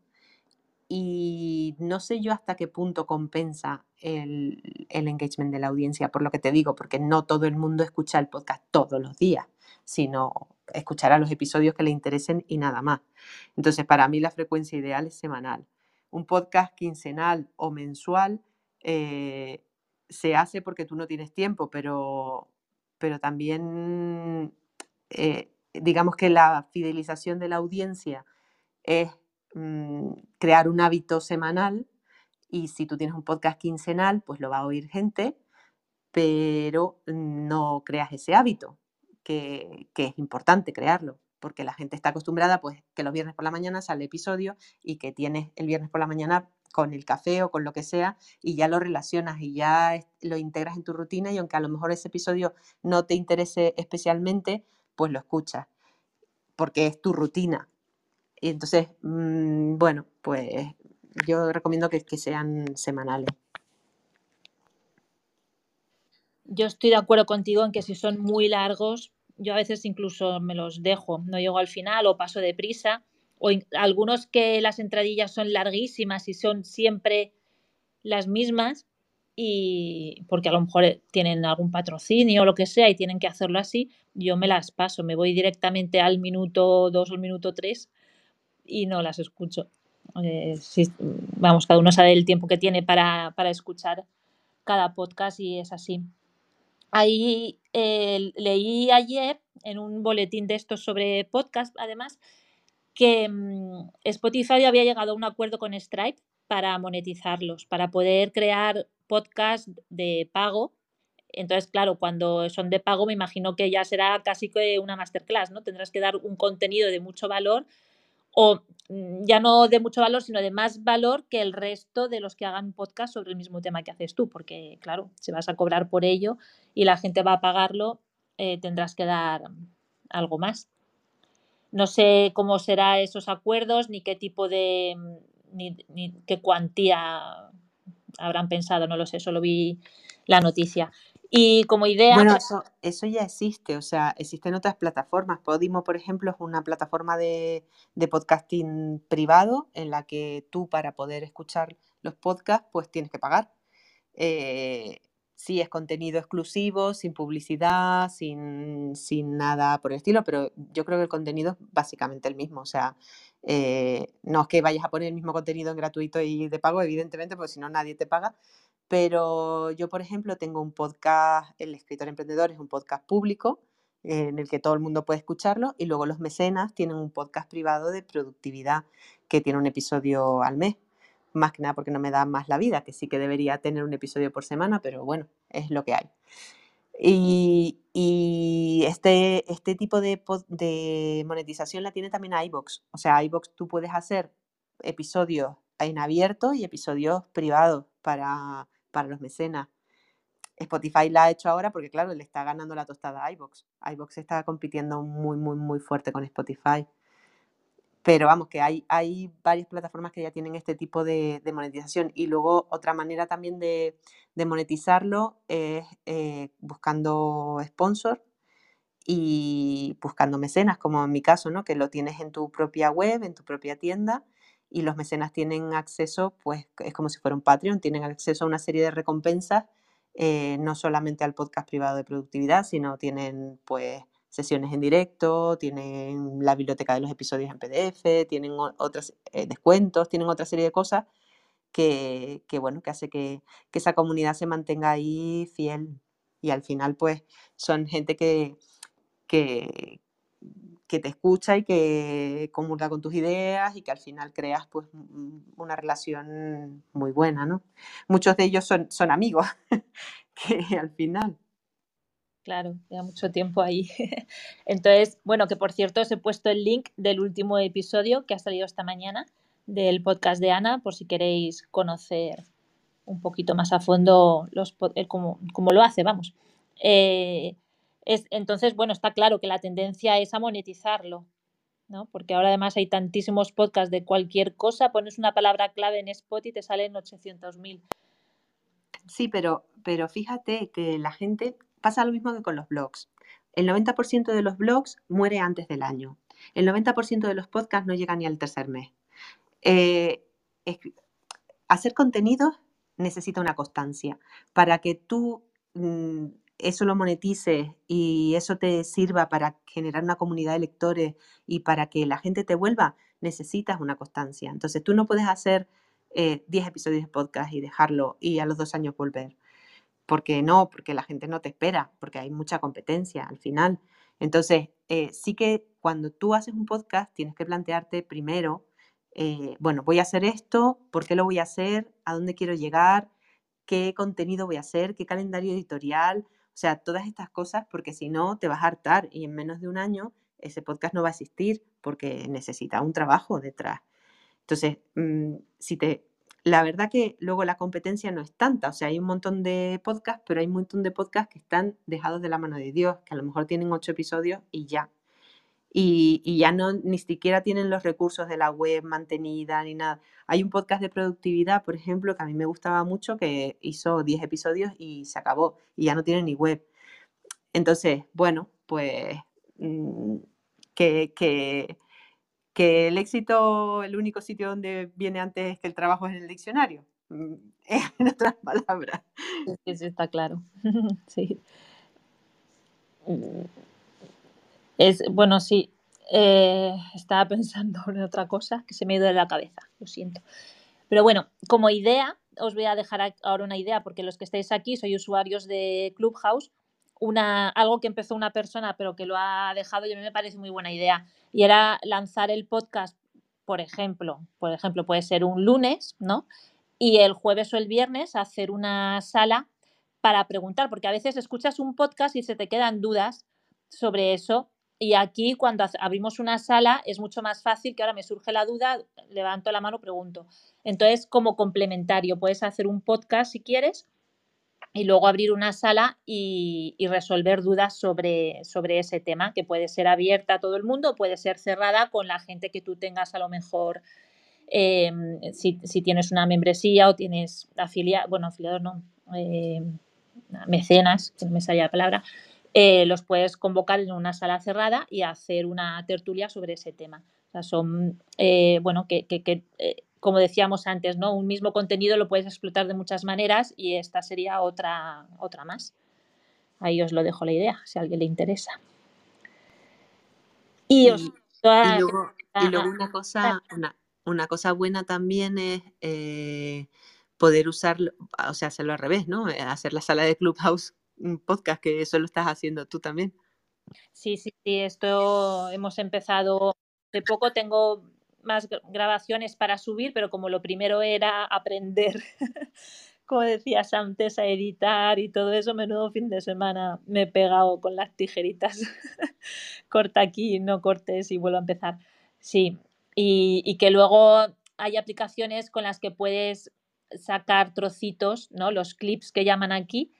Y no sé yo hasta qué punto compensa el, engagement de la audiencia, por lo que te digo, porque no todo el mundo escucha el podcast todos los días, sino escuchará los episodios que le interesen y nada más. Entonces, para mí la frecuencia ideal es semanal. Un podcast quincenal o mensual eh, se hace porque tú no tienes tiempo, pero pero también eh, digamos que la fidelización de la audiencia es mm, crear un hábito semanal y si tú tienes un podcast quincenal, pues lo va a oír gente, pero no creas ese hábito, que, que es importante crearlo porque la gente está acostumbrada pues que los viernes por la mañana sale episodio y que tienes el viernes por la mañana con el café o con lo que sea y ya lo relacionas y ya lo integras en tu rutina y aunque a lo mejor ese episodio no te interese especialmente, pues lo escuchas porque es tu rutina. Y entonces, mm, bueno, pues yo recomiendo que, sean semanales. Yo estoy de acuerdo contigo en que si son muy largos, yo a veces incluso me los dejo, no llego al final o paso deprisa o algunos que las entradillas son larguísimas y son siempre las mismas y porque a lo mejor eh, tienen algún patrocinio o lo que sea y tienen que hacerlo así, yo me las paso, me voy directamente al minuto 2 o al minuto 3 y no las escucho. Eh, vamos, cada uno sabe el tiempo que tiene para, para escuchar cada podcast y es así. Ahí eh, leí ayer en un boletín de estos sobre podcast, además, que mm, Spotify había llegado a un acuerdo con Stripe para monetizarlos, para poder crear podcasts de pago. Entonces, claro, cuando son de pago, me imagino que ya será casi que una masterclass, ¿no? Tendrás que dar un contenido de mucho valor o mm, ya no de mucho valor, sino de más valor que el resto de los que hagan podcast sobre el mismo tema que haces tú, porque claro, si vas a cobrar por ello y la gente va a pagarlo, eh, tendrás que dar algo más. No sé cómo serán esos acuerdos, ni qué tipo de, ni, ni qué cuantía habrán pensado, no lo sé, solo vi la noticia. Y como idea... Bueno, pues eso, eso ya existe, o sea, existen otras plataformas. Podimo, por ejemplo, es una plataforma de, de podcasting privado en la que tú para poder escuchar los podcasts, pues tienes que pagar. Eh, sí es contenido exclusivo, sin publicidad, sin, sin nada por el estilo, pero yo creo que el contenido es básicamente el mismo. O sea, eh, no es que vayas a poner el mismo contenido en gratuito y de pago, evidentemente, porque si no nadie te paga. Pero yo, por ejemplo, tengo un podcast, El Escritor Emprendedor es un podcast público eh, en el que todo el mundo puede escucharlo y luego los mecenas tienen un podcast privado de productividad que tiene un episodio al mes más que nada porque no me da más la vida, que sí que debería tener un episodio por semana, pero bueno, es lo que hay. Y, y este, este tipo de, de, monetización la tiene también iBox. O sea, iBox tú puedes hacer episodios en abierto y episodios privados para, para los mecenas. Spotify la ha hecho ahora porque, claro, le está ganando la tostada a iBox. iBox está compitiendo muy, muy, muy fuerte con Spotify. Pero vamos, que hay, hay varias plataformas que ya tienen este tipo de, de monetización. Y luego otra manera también de, monetizarlo es eh, buscando sponsor y buscando mecenas, como en mi caso, ¿no? que lo tienes en tu propia web, en tu propia tienda, y los mecenas tienen acceso, pues es como si fuera un Patreon, tienen acceso a una serie de recompensas eh, no solamente al podcast privado de productividad, sino tienen pues sesiones en directo, tienen la biblioteca de los episodios en PDF, tienen otros eh, descuentos, tienen otra serie de cosas que, bueno, que hace que, que, esa comunidad se mantenga ahí fiel. Y al final, pues, son gente que, que, que te escucha y que comulga con tus ideas y que al final creas pues una relación muy buena, ¿no? Muchos de ellos son, son amigos, que al final. Claro, ya mucho tiempo ahí. Entonces, bueno, que por cierto os he puesto el link del último episodio que ha salido esta mañana del podcast de Ana, por si queréis conocer un poquito más a fondo los, cómo, lo hace, vamos. Eh, entonces, bueno, está claro que la tendencia es a monetizarlo, ¿no? Porque ahora además hay tantísimos podcasts de cualquier cosa, pones una palabra clave en Spot y te salen 800.000. Sí, pero, pero fíjate que la gente pasa lo mismo que con los blogs. El 90% de los blogs muere antes del año. El 90% de los podcasts no llega ni al tercer mes. Eh, hacer contenido necesita una constancia. Para que tú mm, eso lo monetices y eso te sirva para generar una comunidad de lectores y para que la gente te vuelva, necesitas una constancia. Entonces tú no puedes hacer 10 eh, episodios de podcast y dejarlo y a los dos años volver. Porque no, porque la gente no te espera, porque hay mucha competencia al final. Entonces, eh, sí que cuando tú haces un podcast tienes que plantearte primero, eh, bueno, voy a hacer esto, ¿por qué lo voy a hacer? ¿A dónde quiero llegar? ¿Qué contenido voy a hacer? ¿Qué calendario editorial? O sea, todas estas cosas, porque si no, te vas a hartar y en menos de un año ese podcast no va a existir porque necesita un trabajo detrás. Entonces, mm, si te, la verdad que luego la competencia no es tanta, o sea, hay un montón de podcasts, pero hay un montón de podcasts que están dejados de la mano de Dios, que a lo mejor tienen ocho episodios y ya. Y, ya no, ni siquiera tienen los recursos de la web mantenida ni nada. Hay un podcast de productividad, por ejemplo, que a mí me gustaba mucho, que hizo 10 episodios y se acabó, y ya no tiene ni web. Entonces, bueno, pues mm, que, que, que, el éxito, el único sitio donde viene antes que el trabajo es en el diccionario. Mm, en otras palabras. Sí, está claro. sí. Es, bueno, sí, eh, estaba pensando en otra cosa que se me ha ido de la cabeza, lo siento. Pero bueno, como idea, os voy a dejar ahora una idea, porque los que estáis aquí sois usuarios de Clubhouse, una, algo que empezó una persona pero que lo ha dejado y a mí me parece muy buena idea, y era lanzar el podcast, por ejemplo, por ejemplo, puede ser un lunes, ¿no? Y el jueves o el viernes hacer una sala para preguntar, porque a veces escuchas un podcast y se te quedan dudas sobre eso y aquí cuando abrimos una sala es mucho más fácil que ahora me surge la duda, levanto la mano, pregunto. Entonces, como complementario, puedes hacer un podcast si quieres y luego abrir una sala y, resolver dudas sobre, sobre, ese tema, que puede ser abierta a todo el mundo, puede ser cerrada con la gente que tú tengas a lo mejor, em, si, tienes una membresía o tienes afiliados, bueno, afiliados no, eh, mecenas, que no me sale la palabra, eh, los puedes convocar en una sala cerrada y hacer una tertulia sobre ese tema. O sea, son, eh, bueno, que, eh, como decíamos antes, ¿no? Un mismo contenido lo puedes explotar de muchas maneras y esta sería otra, otra más. Ahí os lo dejo la idea, si a alguien le interesa. Y, luego, una cosa, una, cosa buena también es poder usar, o sea, hacerlo al revés, ¿no? Hacer la sala de Clubhouse un podcast que eso lo estás haciendo tú también. Sí, sí, sí, esto hemos empezado de poco, tengo más grabaciones para subir, pero como lo primero era aprender, como decías antes, a editar y todo eso, menudo fin de semana me he pegado con las tijeritas. Corta aquí, no cortes y vuelvo a empezar. Sí, y, y que luego hay aplicaciones con las que puedes sacar trocitos, ¿no? Los clips que llaman aquí,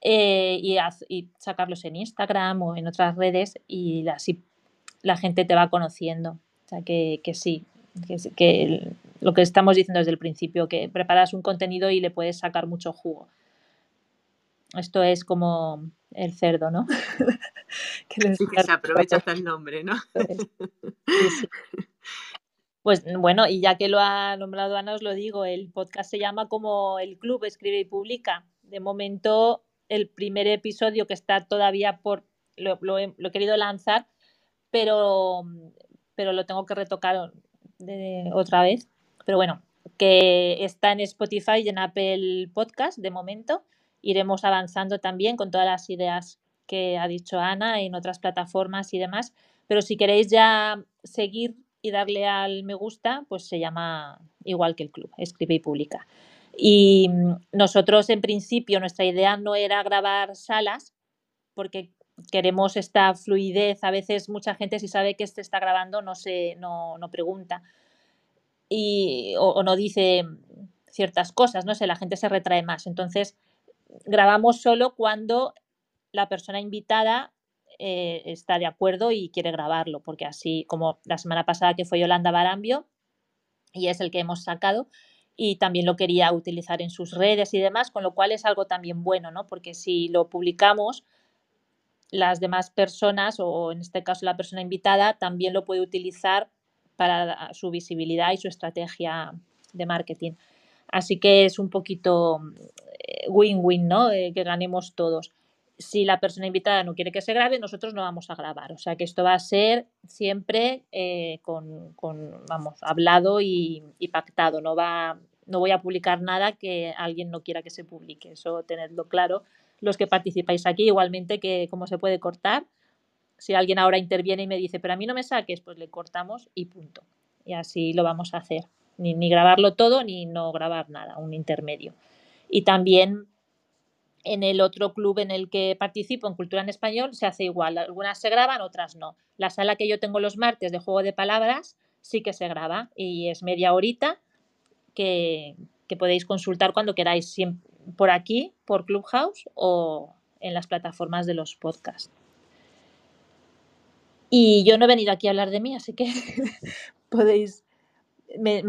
eh, y, sacarlos en Instagram o en otras redes y así la gente te va conociendo. O sea que, sí, que, lo que estamos diciendo desde el principio, que preparas un contenido y le puedes sacar mucho jugo. Esto es como el cerdo, ¿no? que, se aprovecha hasta el nombre, ¿no? Pues bueno, y ya que lo ha nombrado Ana, os lo digo, el podcast se llama como el club Escribe y Publica de momento el primer episodio que está todavía por, lo, he querido lanzar, pero, pero lo tengo que retocar de, otra vez. Pero bueno, que está en Spotify y en Apple Podcast de momento. Iremos avanzando también con todas las ideas que ha dicho Ana en otras plataformas y demás. Pero si queréis ya seguir y darle al me gusta, pues se llama igual que el club, escribe y publica. Y mm, nosotros en principio nuestra idea no era grabar salas porque queremos esta fluidez. A veces mucha gente si sabe que se está grabando no se no, no pregunta y, o, no dice ciertas cosas, no sé, la gente se retrae más. Entonces grabamos solo cuando la persona invitada eh, está de acuerdo y quiere grabarlo, porque así como la semana pasada que fue Yolanda Barambio, y es el que hemos sacado, y también lo quería utilizar en sus redes y demás, con lo cual es algo también bueno, ¿no? Porque si lo publicamos, las demás personas, o en este caso la persona invitada, también lo puede utilizar para su visibilidad y su estrategia de marketing. Así que es un poquito eh, win-win, ¿no? Eh, que ganemos todos si la persona invitada no quiere que se grabe, nosotros no vamos a grabar. O sea que esto va a ser siempre eh, con, con, vamos, hablado y, pactado. No, va, no voy a publicar nada que alguien no quiera que se publique. Eso tenedlo claro. Los que participáis aquí, igualmente que cómo se puede cortar. Si alguien ahora interviene y me dice, pero a mí no me saques, pues le cortamos y punto. Y así lo vamos a hacer. Ni, ni grabarlo todo ni no grabar nada, un intermedio. Y también en el otro club en el que participo, en Cultura en Español, se hace igual. Algunas se graban, otras no. La sala que yo tengo los martes de juego de palabras sí que se graba y es media horita que, que podéis consultar cuando queráis, por aquí, por Clubhouse o en las plataformas de los podcasts. Y yo no he venido aquí a hablar de mí, así que podéis... Me,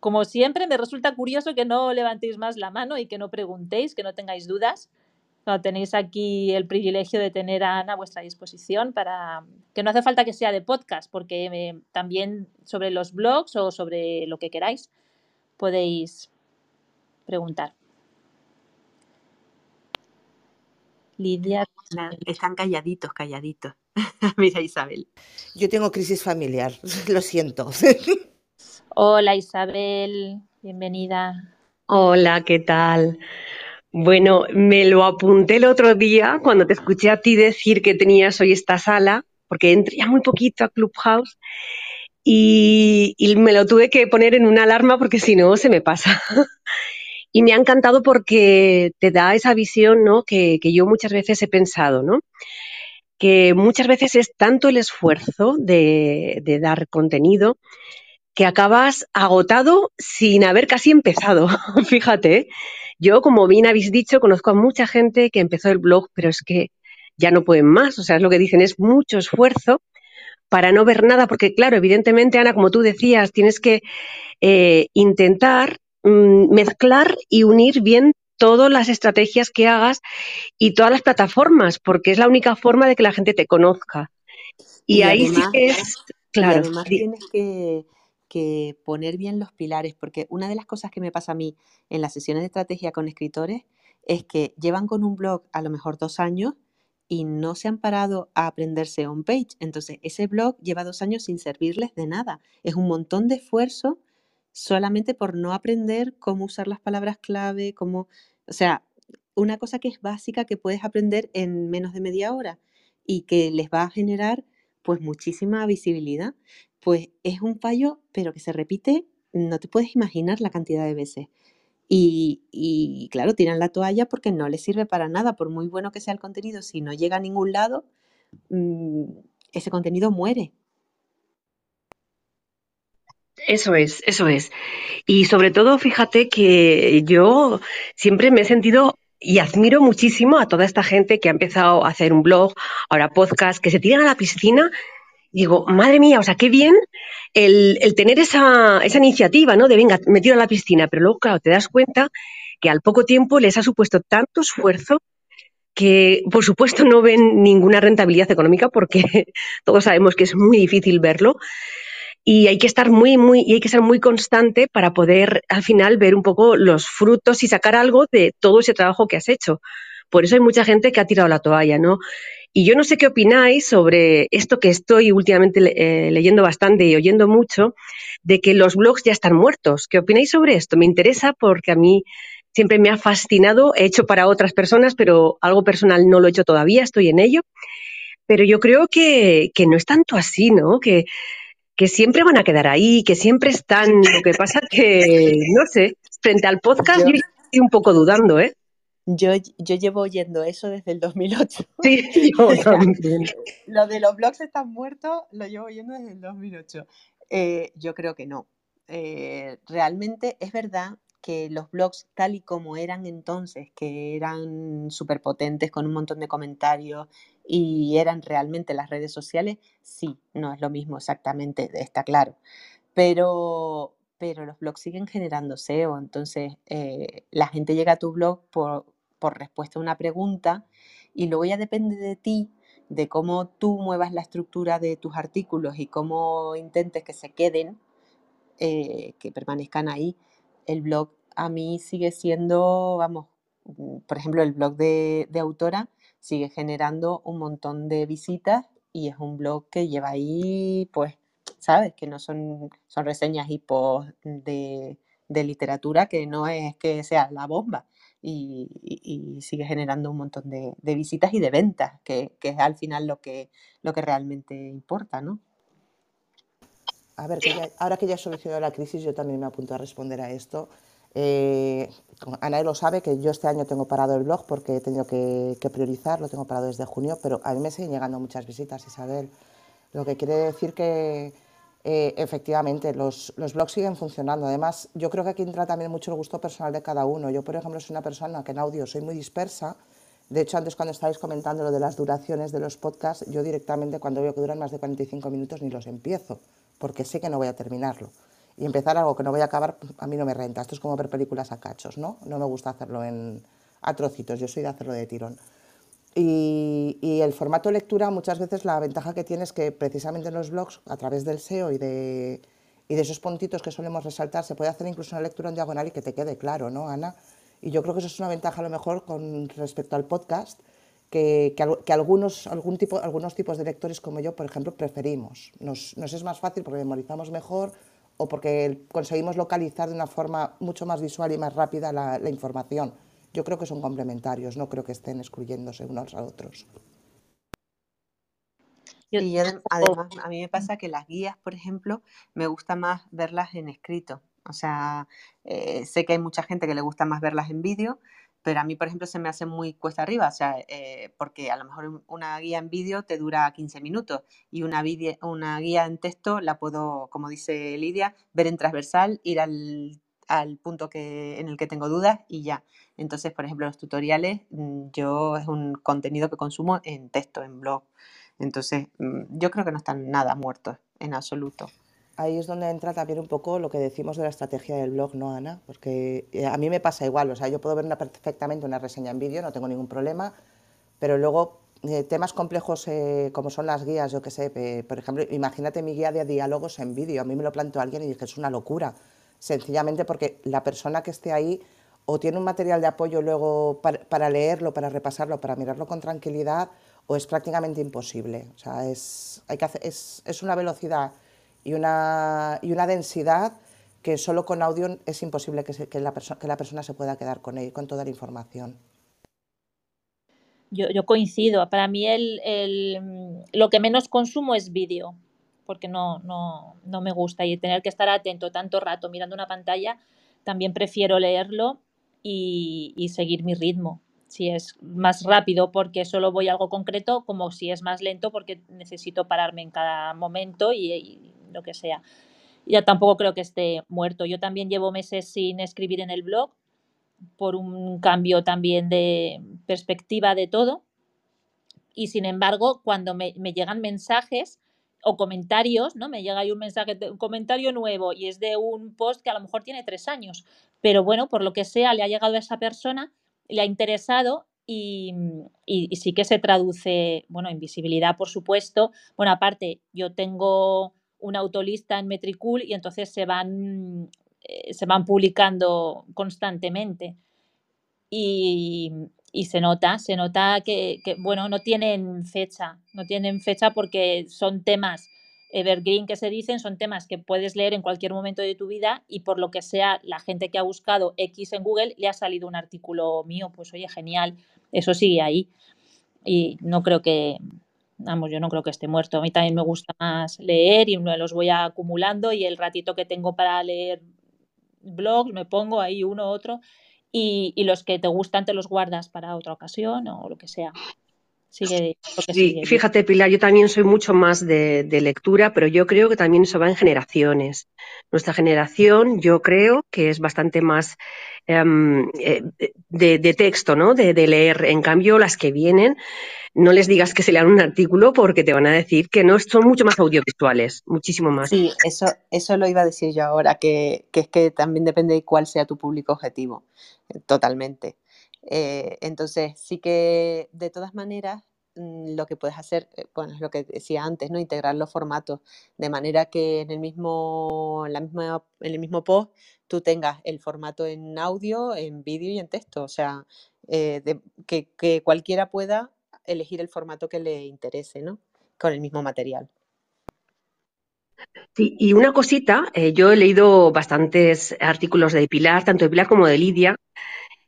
como siempre, me resulta curioso que no levantéis más la mano y que no preguntéis, que no tengáis dudas. No, tenéis aquí el privilegio de tener a Ana a vuestra disposición para que no hace falta que sea de podcast, porque me, también sobre los blogs o sobre lo que queráis podéis preguntar. Lidia. Están calladitos, calladitos. Mira, Isabel. Yo tengo crisis familiar, lo siento. Hola Isabel, bienvenida. Hola, ¿qué tal? Bueno, me lo apunté el otro día cuando te escuché a ti decir que tenías hoy esta sala, porque entré ya muy poquito a Clubhouse y, y me lo tuve que poner en una alarma porque si no se me pasa. y me ha encantado porque te da esa visión ¿no? que, yo muchas veces he pensado, ¿no? que muchas veces es tanto el esfuerzo de dar contenido que acabas agotado sin haber casi empezado. Fíjate, yo, como bien habéis dicho, conozco a mucha gente que empezó el blog, pero es que ya no pueden más. O sea, es lo que dicen, es mucho esfuerzo para no ver nada, porque claro, evidentemente, Ana, como tú decías, tienes que eh, intentar mm, mezclar y unir bien todas las estrategias que hagas y todas las plataformas, porque es la única forma de que la gente te conozca. Y, y ahí además, sí que es, claro. Y además tienes que que poner bien los pilares, porque una de las cosas que me pasa a mí en las sesiones de estrategia con escritores es que llevan con un blog a lo mejor dos años y no se han parado a aprenderse on page. Entonces, ese blog lleva dos años sin servirles de nada. Es un montón de esfuerzo solamente por no aprender cómo usar las palabras clave, cómo, o sea, una cosa que es básica que puedes aprender en menos de media hora y que les va a generar pues muchísima visibilidad pues es un fallo, pero que se repite, no te puedes imaginar la cantidad de veces. Y, claro, tiran la toalla porque no les sirve para nada, por muy bueno que sea el contenido, si no llega a ningún lado, mmm, ese contenido muere. Eso es, eso es. Y sobre todo, fíjate que yo siempre me he sentido y admiro muchísimo a toda esta gente que ha empezado a hacer un blog, ahora podcast, que se tiran a la piscina digo, madre mía, o sea, qué bien el, el tener esa, esa, iniciativa, ¿no? De venga, me tiro a la piscina, pero luego, claro, te das cuenta que al poco tiempo les ha supuesto tanto esfuerzo que, por supuesto, no ven ninguna rentabilidad económica porque todos sabemos que es muy difícil verlo. y hay que estar muy, muy, y hay que ser muy constante para poder al final ver un poco los frutos y sacar algo de todo ese trabajo que has hecho. Por eso hay mucha gente que ha tirado la toalla, ¿no? Y yo no sé qué opináis sobre esto que estoy últimamente eh, leyendo bastante y oyendo mucho, de que los blogs ya están muertos. ¿Qué opináis sobre esto? Me interesa porque a mí siempre me ha fascinado. He hecho para otras personas, pero algo personal no lo he hecho todavía, estoy en ello. Pero yo creo que, que no es tanto así, ¿no? Que, que siempre van a quedar ahí, que siempre están. Lo que pasa que, no sé, frente al podcast yo, estoy un poco dudando, ¿eh? Yo, yo llevo oyendo eso desde el 2008. Sí, yo también. Lo de los blogs están muertos lo llevo oyendo desde el 2008. Eh, yo creo que no. Eh, realmente es verdad que los blogs tal y como eran entonces, que eran súper potentes con un montón de comentarios y eran realmente las redes sociales, sí, no es lo mismo exactamente, está claro. Pero, pero los blogs siguen generando SEO, entonces eh, la gente llega a tu blog por, por respuesta a una pregunta y luego ya depende de ti de cómo tú muevas la estructura de tus artículos y cómo intentes que se queden, eh, que permanezcan ahí, el blog a mí sigue siendo, vamos, mm, por ejemplo, el blog de, de autora sigue generando un montón de visitas y es un blog que lleva ahí, pues, ¿sabes? Que no son, son reseñas y posts de, de literatura, que no es que sea la bomba, y, y- y sigue generando un montón de, de visitas y de ventas, que, que es al final lo que, lo que realmente importa, ¿no? A ver, que ya- ahora que ya he solucionado la crisis, yo también me apunto a responder a esto. Eh, como Ana lo sabe que yo este año tengo parado el blog porque he tenido que, que priorizar, lo tengo parado desde junio, pero a mí me siguen llegando muchas visitas, Isabel. Lo que quiere decir que eh, efectivamente los, los blogs siguen funcionando. Además, yo creo que aquí entra también mucho el gusto personal de cada uno. Yo, por ejemplo, soy una persona que en audio soy muy dispersa. De hecho, antes cuando estabais comentando lo de las duraciones de los podcasts, yo directamente cuando veo que duran más de 45 minutos ni los empiezo, porque sé que no voy a terminarlo. Y empezar algo que no voy a acabar, a mí no me renta. Esto es como ver películas a cachos, ¿no? No me gusta hacerlo en, a trocitos, yo soy de hacerlo de tirón. Y, el formato lectura, muchas veces la ventaja que tiene es que precisamente en los blogs, a través del SEO y de, y de esos puntitos que solemos resaltar, se puede hacer incluso una lectura en diagonal y que te quede claro, ¿no, Ana? Y yo creo que eso es una ventaja a lo mejor con respecto al podcast, que, que, al- que algunos, algún tipo, algunos tipos de lectores como yo, por ejemplo, preferimos. Nos, nos es más fácil porque memorizamos mejor o porque conseguimos localizar de una forma mucho más visual y más rápida la información. Yo creo que son complementarios, no creo que estén excluyéndose unos a otros. Y además, a mí me pasa que las guías, por ejemplo, me gusta más verlas en escrito. O sea, eh, sé que hay mucha gente que le gusta más verlas en vídeo, pero a mí, por ejemplo, se me hace muy cuesta arriba. O sea, eh, porque a lo mejor un- una guía en vídeo te dura 15 minutos y una, una guía en texto la puedo, como dice Lidia, ver en transversal, ir al, al punto que, en el que tengo dudas y ya. Entonces, por ejemplo, los tutoriales, mm, yo es un contenido que consumo en texto, en blog. Entonces, mm, yo creo que no están nada muertos en absoluto. Ahí es donde entra también un poco lo que decimos de la estrategia del blog, ¿no, Ana? Porque eh, a mí me pasa igual, o sea, yo puedo ver una, perfectamente una reseña en vídeo, no tengo ningún problema, pero luego eh, temas complejos eh, como son las guías, yo qué sé, por ejemplo, imagínate mi guía de diálogos en vídeo, a mí me lo planteó alguien y dije, es una locura, sencillamente porque la persona que esté ahí o tiene un material de apoyo luego para, leerlo, para repasarlo, para mirarlo con tranquilidad, o es prácticamente imposible. O sea, es, hay que hacer- es, es una velocidad y una, y una densidad que solo con audio es imposible que, se- que la, perso- que la persona se pueda quedar con, él, con toda la información. Yo, yo coincido. Para mí el, el, lo que menos consumo es vídeo, porque no, no, no me gusta. Y tener que estar atento tanto rato mirando una pantalla, también prefiero leerlo y, seguir mi ritmo. Si es más rápido porque solo voy a algo concreto, como si es más lento porque necesito pararme en cada momento y, lo que sea. Ya tampoco creo que esté muerto. Yo también llevo meses sin escribir en el blog por un cambio también de perspectiva de todo. Y sin embargo, cuando me llegan mensajes o comentarios, ¿no? Me llega ahí un mensaje, un comentario nuevo y es de un post que a lo mejor tiene tres años, pero bueno, por lo que sea, le ha llegado a esa persona, le ha interesado y, y- y sí que se traduce, bueno, en visibilidad, por supuesto. Bueno, aparte, yo tengo una autolista en Metricool y entonces se van, eh, se van publicando constantemente. Y, y se nota, se nota que, que, bueno, no tienen fecha, no tienen fecha porque son temas evergreen que se dicen, son temas que puedes leer en cualquier momento de tu vida y por lo que sea, la gente que ha buscado X en Google le ha salido un artículo mío, pues oye, genial, eso sigue ahí. Y no creo que, vamos, yo no creo que esté muerto. A mí también me gusta más leer y me los voy acumulando y el ratito que tengo para leer blogs me pongo ahí uno otro y, y, los que te gustan te los guardas para otra ocasión o lo que sea. Sigue, sí, sigue. fíjate Pilar, yo también soy mucho más de, de, lectura, pero yo creo que también eso va en generaciones. Nuestra generación yo creo que es bastante más um, de, de, texto, ¿no? De, de leer. En cambio, las que vienen, no les digas que se lean un artículo porque te van a decir que no son mucho más audiovisuales, muchísimo más. Sí, eso, eso lo iba a decir yo ahora, que, que es que también depende de cuál sea tu público objetivo, totalmente. Eh, entonces, sí que de todas maneras, mm, lo que puedes hacer, eh, bueno, es lo que decía antes, ¿no? Integrar los formatos de manera que en el mismo, en la misma, en el mismo post tú tengas el formato en audio, en vídeo y en texto. O sea, eh, que, cualquiera pueda elegir el formato que le interese, ¿no? Con el mismo material. Sí, y una cosita, yo he leído bastantes artículos de Pilar, tanto de Pilar como de Lidia,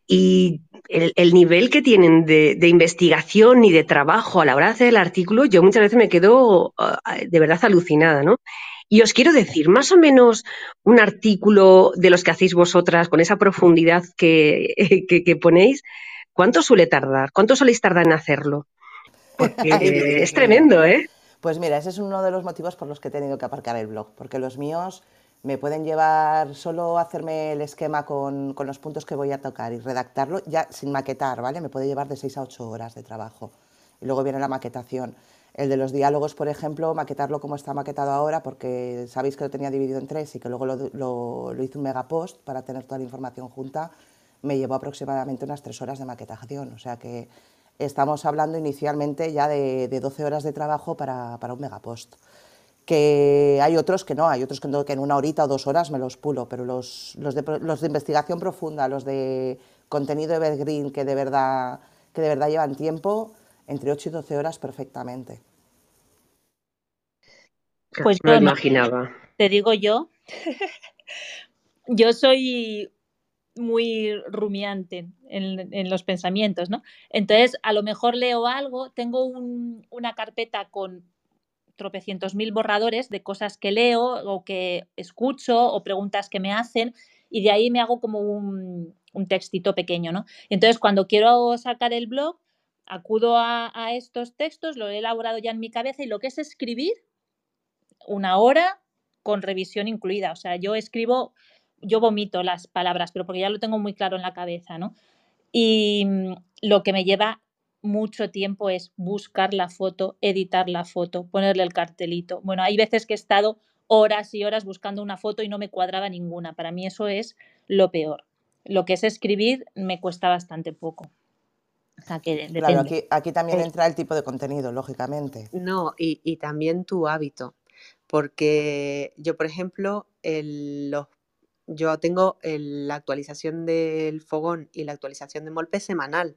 y el, el nivel que tienen de, de, investigación y de trabajo a la hora de hacer el artículo, yo muchas veces me quedo uh, de verdad alucinada, ¿no? Y os quiero decir, más o menos un artículo de los que hacéis vosotras con esa profundidad que, que, que ponéis, ¿cuánto suele tardar? ¿Cuánto soléis tardar en hacerlo? Porque es tremendo, ¿eh? Pues mira, ese es uno de los motivos por los que he tenido que aparcar el blog, porque los míos me pueden llevar solo hacerme el esquema con, con, los puntos que voy a tocar y redactarlo, ya sin maquetar, ¿vale? Me puede llevar de 6 a 8 horas de trabajo. Y luego viene la maquetación. El de los diálogos, por ejemplo, maquetarlo como está maquetado ahora, porque sabéis que lo tenía dividido en tres y que luego lo, lo, lo hice un megapost para tener toda la información junta, me llevó aproximadamente unas 3 horas de maquetación. O sea que estamos hablando inicialmente ya de, de 12 horas de trabajo para, para, un megapost. Que hay otros que no, hay otros que, no, que en una horita o dos horas me los pulo, pero los, los, de, los de investigación profunda, los de contenido evergreen que de verdad, que de verdad llevan tiempo, entre 8 y 12 horas perfectamente. Pues no imaginaba. Te digo yo, yo soy muy rumiante en, en, los pensamientos, ¿no? Entonces, a lo mejor leo algo, tengo un, una carpeta con tropecientos mil borradores de cosas que leo o que escucho o preguntas que me hacen y de ahí me hago como un, un textito pequeño, ¿no? Entonces, cuando quiero sacar el blog, acudo a, a estos textos, lo he elaborado ya en mi cabeza y lo que es escribir, una hora con revisión incluida. O sea, yo escribo yo vomito las palabras, pero porque ya lo tengo muy claro en la cabeza, ¿no? Y mm, lo que me lleva mucho tiempo es buscar la foto, editar la foto, ponerle el cartelito. Bueno, hay veces que he estado horas y horas buscando una foto y no me cuadraba ninguna. Para mí eso es lo peor. Lo que es escribir me cuesta bastante poco. O sea, que depende. Claro, aquí, aquí también entra el tipo de contenido, lógicamente. No, y, y también tu hábito. Porque yo, por ejemplo, el, los yo tengo el, la actualización del fogón y la actualización de Molpe semanal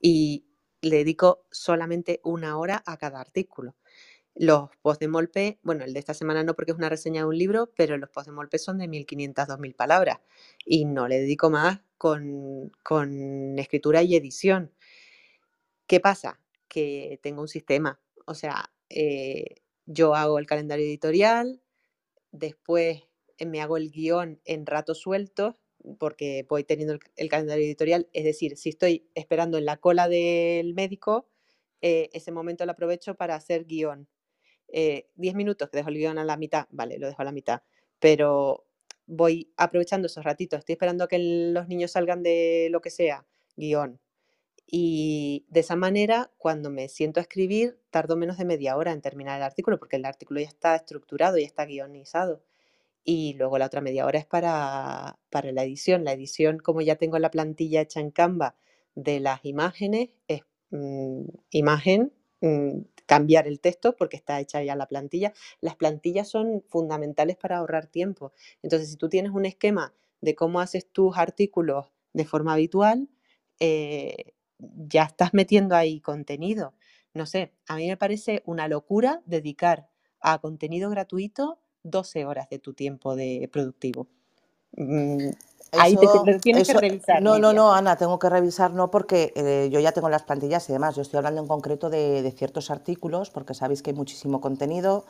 y le dedico solamente una hora a cada artículo. Los posts de Molpe, bueno, el de esta semana no porque es una reseña de un libro, pero los posts de Molpe son de 1500, 2000 palabras y no le dedico más con, con escritura y edición. ¿Qué pasa? Que tengo un sistema, o sea, eh, yo hago el calendario editorial, después me hago el guion en ratos sueltos porque voy teniendo el, calendario editorial, es decir, si estoy esperando en la cola del médico, eh, ese momento lo aprovecho para hacer guion. Eh, diez minutos que dejo el guion a la mitad, vale, lo dejo a la mitad, pero voy aprovechando esos ratitos, estoy esperando a que los niños salgan de lo que sea, guion. Y de esa manera, cuando me siento a escribir, tardo menos de media hora en terminar el artículo, porque el artículo ya está estructurado, ya está guionizado y luego la otra media hora es para, para la edición. La edición, como ya tengo la plantilla hecha en Canva de las imágenes, es mmm, imagen, mmm, cambiar el texto porque está hecha ya la plantilla. Las plantillas son fundamentales para ahorrar tiempo. Entonces, si tú tienes un esquema de cómo haces tus artículos de forma habitual, eh, ya estás metiendo ahí contenido. No sé, a mí me parece una locura dedicar a contenido gratuito 12 horas de tu tiempo de productivo. Mm, ahí te, tienes que revisar. No, no, no, Ana, tengo que revisar, no, porque eh, yo ya tengo las plantillas y demás. Yo estoy hablando en concreto de, ciertos artículos, porque sabéis que hay muchísimo contenido,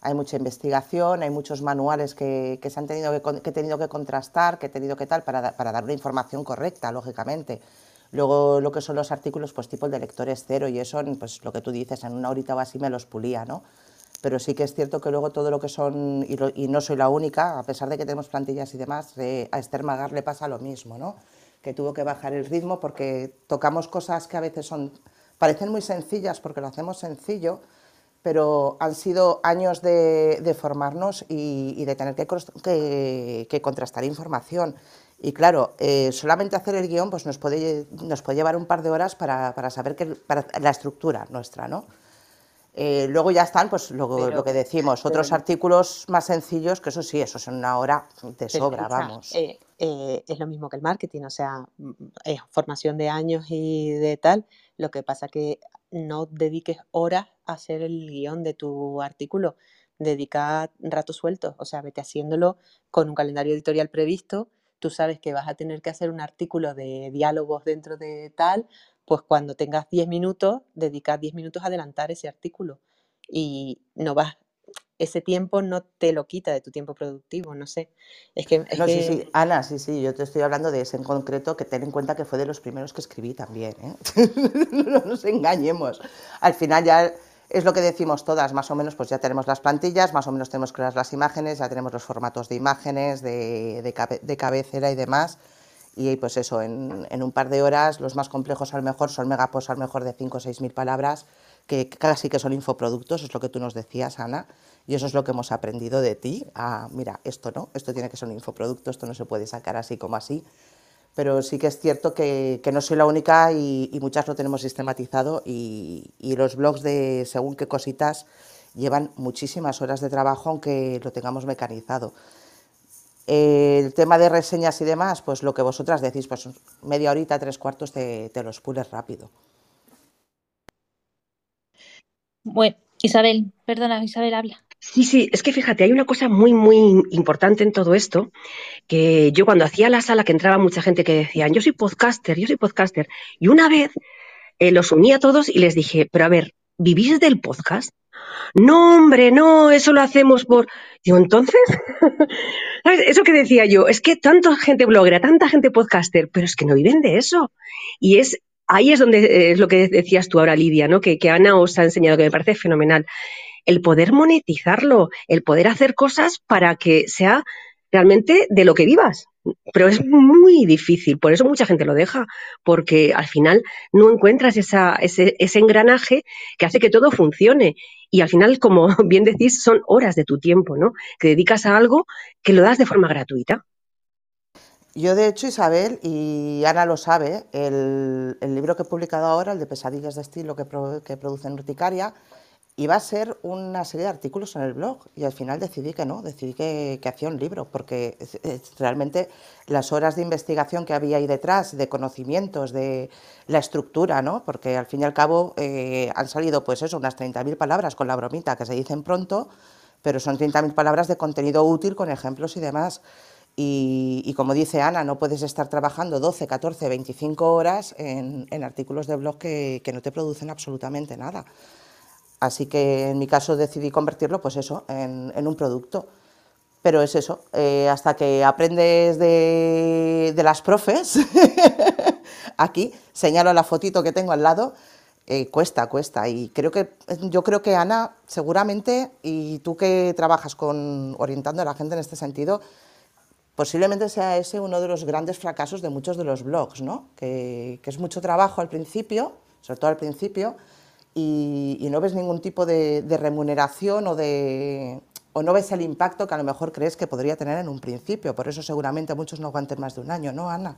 hay mucha investigación, hay muchos manuales que, se han tenido que, he tenido que contrastar, que he tenido que tal, para, para dar una información correcta, lógicamente. Luego lo que son los artículos, pues tipo el de lectores cero y eso, pues lo que tú dices, en una horita o así me los pulía, ¿no? Pero sí que es cierto que luego todo lo que son, y, no soy la única, a pesar de que tenemos plantillas y demás, a Esther Magar le pasa lo mismo, ¿no? Que tuvo que bajar el ritmo porque tocamos cosas que a veces son, parecen muy sencillas porque lo hacemos sencillo, pero han sido años de, formarnos y, de tener que, contrastar información. Y claro, eh, solamente hacer el guion pues nos, puede, llevar un par de horas para, para saber que, para la estructura nuestra, ¿no? Eh, luego ya están, pues lo, lo que decimos, otros artículos más sencillos, que eso sí, eso es una hora de sobra, vamos. Eh, es lo mismo que el marketing, o sea, mm, es formación de años y de tal. Lo que pasa que no dediques horas a hacer el guion de tu artículo, dedica ratos sueltos, o sea, vete haciéndolo con un calendario editorial previsto tú sabes que vas a tener que hacer un artículo de diálogos dentro de tal, pues cuando tengas 10 minutos, dedicar 10 minutos a adelantar ese artículo y no vas ese tiempo no te lo quita de tu tiempo productivo, no sé. Es que, no, Sí, sí. Ana, sí, sí, yo te estoy hablando de ese en concreto, que ten en cuenta que fue de los primeros que escribí también, ¿eh? no nos engañemos. Al final ya es lo que decimos todas, más o menos, pues ya tenemos las plantillas, más o menos tenemos creadas las imágenes, ya tenemos los formatos de imágenes, de, de, cabecera y demás. Y pues eso, en, un par de horas, los más complejos a lo mejor son megaposts a lo mejor de 5 o 6 mil palabras, que casi que son infoproductos, es lo que tú nos decías, Ana, y eso es lo que hemos aprendido de ti. Ah, mira, esto no, esto tiene que ser un infoproducto, esto no se puede sacar así como así pero sí que es cierto que, no soy la única y, muchas lo tenemos sistematizado y, los blogs de según qué cositas llevan muchísimas horas de trabajo aunque lo tengamos mecanizado. El tema de reseñas y demás, pues lo que vosotras decís, pues media horita, tres cuartos te, te los pules rápido. Bueno, Isabel, perdona, Isabel, habla. Sí, sí, es que fíjate, hay una cosa muy, muy importante en todo esto, que yo cuando hacía la sala que entraba mucha gente que decía, yo soy podcaster, yo soy podcaster, y una vez eh, los uní a todos y les dije, pero a ver, ¿vivís del podcast? No, hombre, no, eso lo hacemos por... Digo, entonces, Eso que decía yo, es que tanta gente bloguera, tanta gente podcaster, pero es que no viven de eso. Y es ahí es donde eh, es lo que decías tú ahora, Lidia, ¿no? Que, que Ana os ha enseñado, que me parece fenomenal el poder monetizarlo, el poder hacer cosas para que sea realmente de lo que vivas. Pero es muy difícil, por eso mucha gente lo deja, porque al final no encuentras ese, engranaje que hace que todo funcione. Y al final, como bien decís, son horas de tu tiempo, ¿no? Que dedicas a algo que lo das de forma gratuita. Yo, de hecho, Isabel, y Ana lo sabe, el, libro que he publicado ahora, el de Pesadillas de Estilo que, que produce en Urticaria, iba a ser una serie de artículos en el blog y al final decidí que no, decidí que, hacía un libro, porque realmente las horas de investigación que había ahí detrás, de conocimientos, de la estructura, ¿no? porque al fin y al cabo eh, han salido pues eso, unas 30.000 palabras con la bromita que se dicen pronto, pero son 30.000 palabras de contenido útil con ejemplos y demás. Y, como dice Ana, no puedes estar trabajando 12, 14, 25 horas en, artículos de blog que no te producen absolutamente nada. Así que en mi caso decidí convertirlo, pues eso, en, un producto. Pero es eso, eh, hasta que aprendes de, las profes, aquí señalo la fotito que tengo al lado, eh, cuesta, cuesta. Y creo que, yo creo que Ana, seguramente, y tú que trabajas con orientando a la gente en este sentido, posiblemente sea ese uno de los grandes fracasos de muchos de los blogs, ¿no? que es mucho trabajo al principio, sobre todo al principio, y, no ves ningún tipo de, remuneración o, de, o no ves el impacto que a lo mejor crees que podría tener en un principio. Por eso seguramente muchos no aguanten más de un año, ¿no, Ana?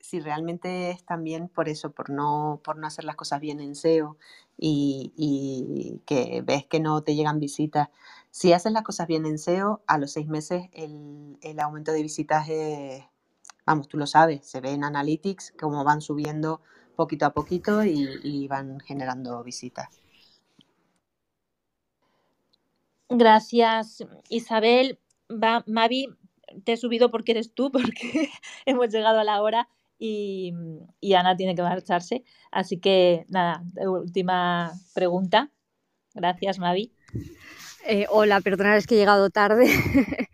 si realmente es también por eso, por no, por no hacer las cosas bien en SEO y, y que ves que no te llegan visitas. Si haces las cosas bien en SEO, a los seis meses el, el aumento de visitas es, vamos, tú lo sabes, se ve en Analytics cómo van subiendo poquito a poquito y, y van generando visitas. Gracias, Isabel. Va, Mavi, te he subido porque eres tú, porque hemos llegado a la hora y, y, Ana tiene que marcharse. Así que nada, última pregunta. Gracias, Mavi. Eh, hola, perdonad, es que he llegado tarde.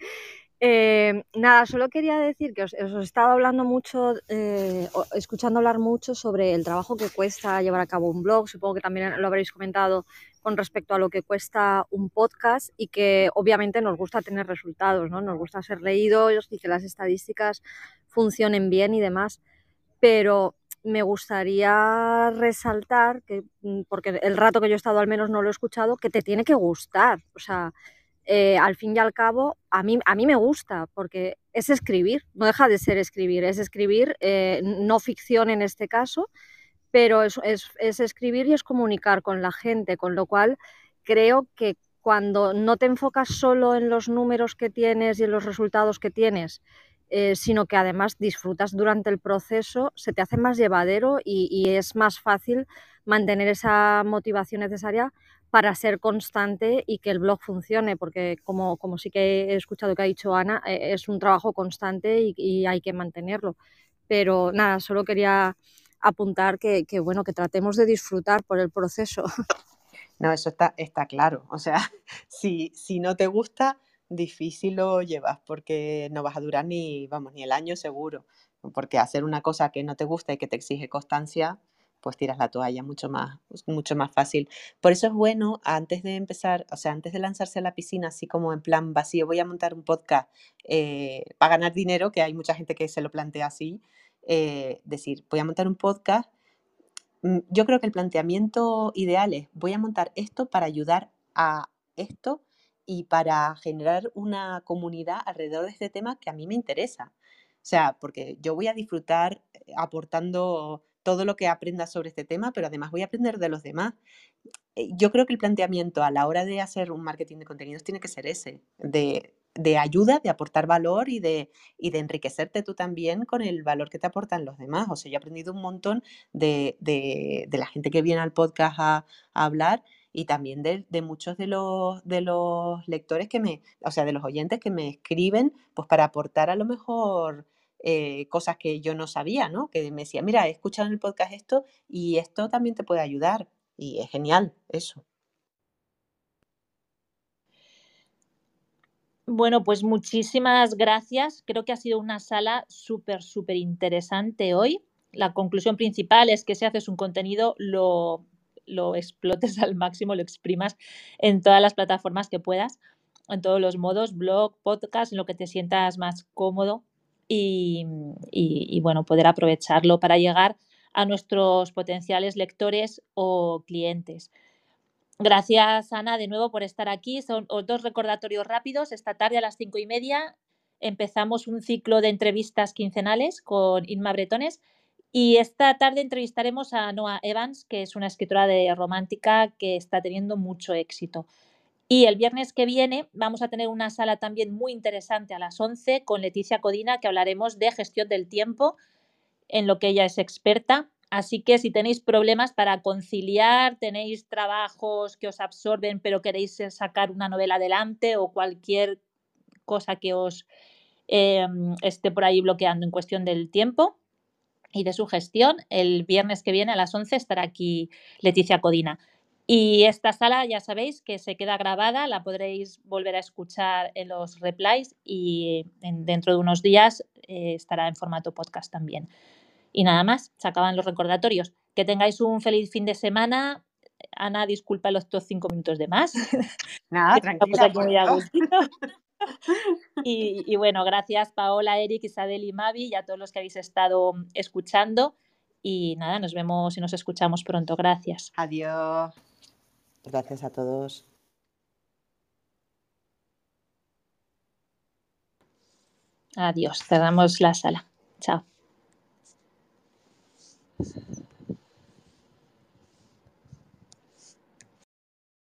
eh, nada, solo quería decir que os, he estado hablando mucho, eh, escuchando hablar mucho sobre el trabajo que cuesta llevar a cabo un blog. Supongo que también lo habréis comentado con respecto a lo que cuesta un podcast y que obviamente nos gusta tener resultados, ¿no? Nos gusta ser leídos y que las estadísticas funcionen bien y demás, pero me gustaría resaltar que, porque el rato que yo he estado al menos no lo he escuchado, que te tiene que gustar. O sea, eh, al fin y al cabo, a mí, a mí me gusta, porque es escribir, no deja de ser escribir, es escribir, eh, no ficción en este caso, pero es, es, es, escribir y es comunicar con la gente, con lo cual creo que cuando no te enfocas solo en los números que tienes y en los resultados que tienes, eh, sino que además disfrutas durante el proceso, se te hace más llevadero y, y, es más fácil mantener esa motivación necesaria para ser constante y que el blog funcione, porque como, como sí que he escuchado que ha dicho Ana, eh, es un trabajo constante y, y hay que mantenerlo. Pero nada, solo quería apuntar que, que, bueno, que tratemos de disfrutar por el proceso. No, eso está, está claro. O sea, si, si no te gusta, difícil lo llevas porque no vas a durar ni, vamos, ni el año seguro. Porque hacer una cosa que no te gusta y que te exige constancia, pues tiras la toalla mucho más, mucho más fácil. Por eso es bueno, antes de empezar, o sea, antes de lanzarse a la piscina, así como en plan vacío, voy a montar un podcast eh, para ganar dinero, que hay mucha gente que se lo plantea así, eh, decir, voy a montar un podcast. Mm, yo creo que el planteamiento ideal es, voy a montar esto para ayudar a esto y para generar una comunidad alrededor de este tema que a mí me interesa. O sea, porque yo voy a disfrutar eh, aportando todo lo que aprenda sobre este tema, pero además voy a aprender de los demás. Eh, yo creo que el planteamiento a la hora de hacer un marketing de contenidos tiene que ser ese, de, de ayuda, de aportar valor y de, y de, enriquecerte tú también con el valor que te aportan los demás. O sea, yo he aprendido un montón de, de, la gente que viene al podcast a, a hablar y también de, de, muchos de los, de los lectores que me, o sea, de los oyentes que me escriben, pues para aportar a lo mejor eh, cosas que yo no sabía, ¿no? Que me decía, mira, he escuchado en el podcast esto y esto también te puede ayudar. Y es genial eso. Bueno, pues muchísimas gracias. Creo que ha sido una sala súper, súper interesante hoy. La conclusión principal es que si haces un contenido, lo lo explotes al máximo, lo exprimas en todas las plataformas que puedas, en todos los modos, blog, podcast, en lo que te sientas más cómodo y, bueno, poder aprovecharlo para llegar a nuestros potenciales lectores o clientes. Gracias, Ana, de nuevo por estar aquí. Son dos recordatorios rápidos. Esta tarde a las cinco y media empezamos un ciclo de entrevistas quincenales con Inma Bretones y esta tarde entrevistaremos a Noah Evans, que es una escritora de romántica que está teniendo mucho éxito. Y el viernes que viene vamos a tener una sala también muy interesante a las 11 con Leticia Codina, que hablaremos de gestión del tiempo, en lo que ella es experta. Así que si tenéis problemas para conciliar, tenéis trabajos que os absorben, pero queréis sacar una novela adelante o cualquier cosa que os eh, esté por ahí bloqueando en cuestión del tiempo, y de su gestión. El viernes que viene a las 11 estará aquí Leticia Codina. Y esta sala ya sabéis que se queda grabada, la podréis volver a escuchar en los replies y en, dentro de unos días eh, estará en formato podcast también. Y nada más, se acaban los recordatorios. Que tengáis un feliz fin de semana. Ana, disculpa los cinco minutos de más. Nada, tranquila. Y, y, bueno, gracias Paola, Eric, Isabel y Mavi y a todos los que habéis estado escuchando. Y nada, nos vemos y nos escuchamos pronto. Gracias. Adiós. Gracias a todos. Adiós. Cerramos la sala. Chao.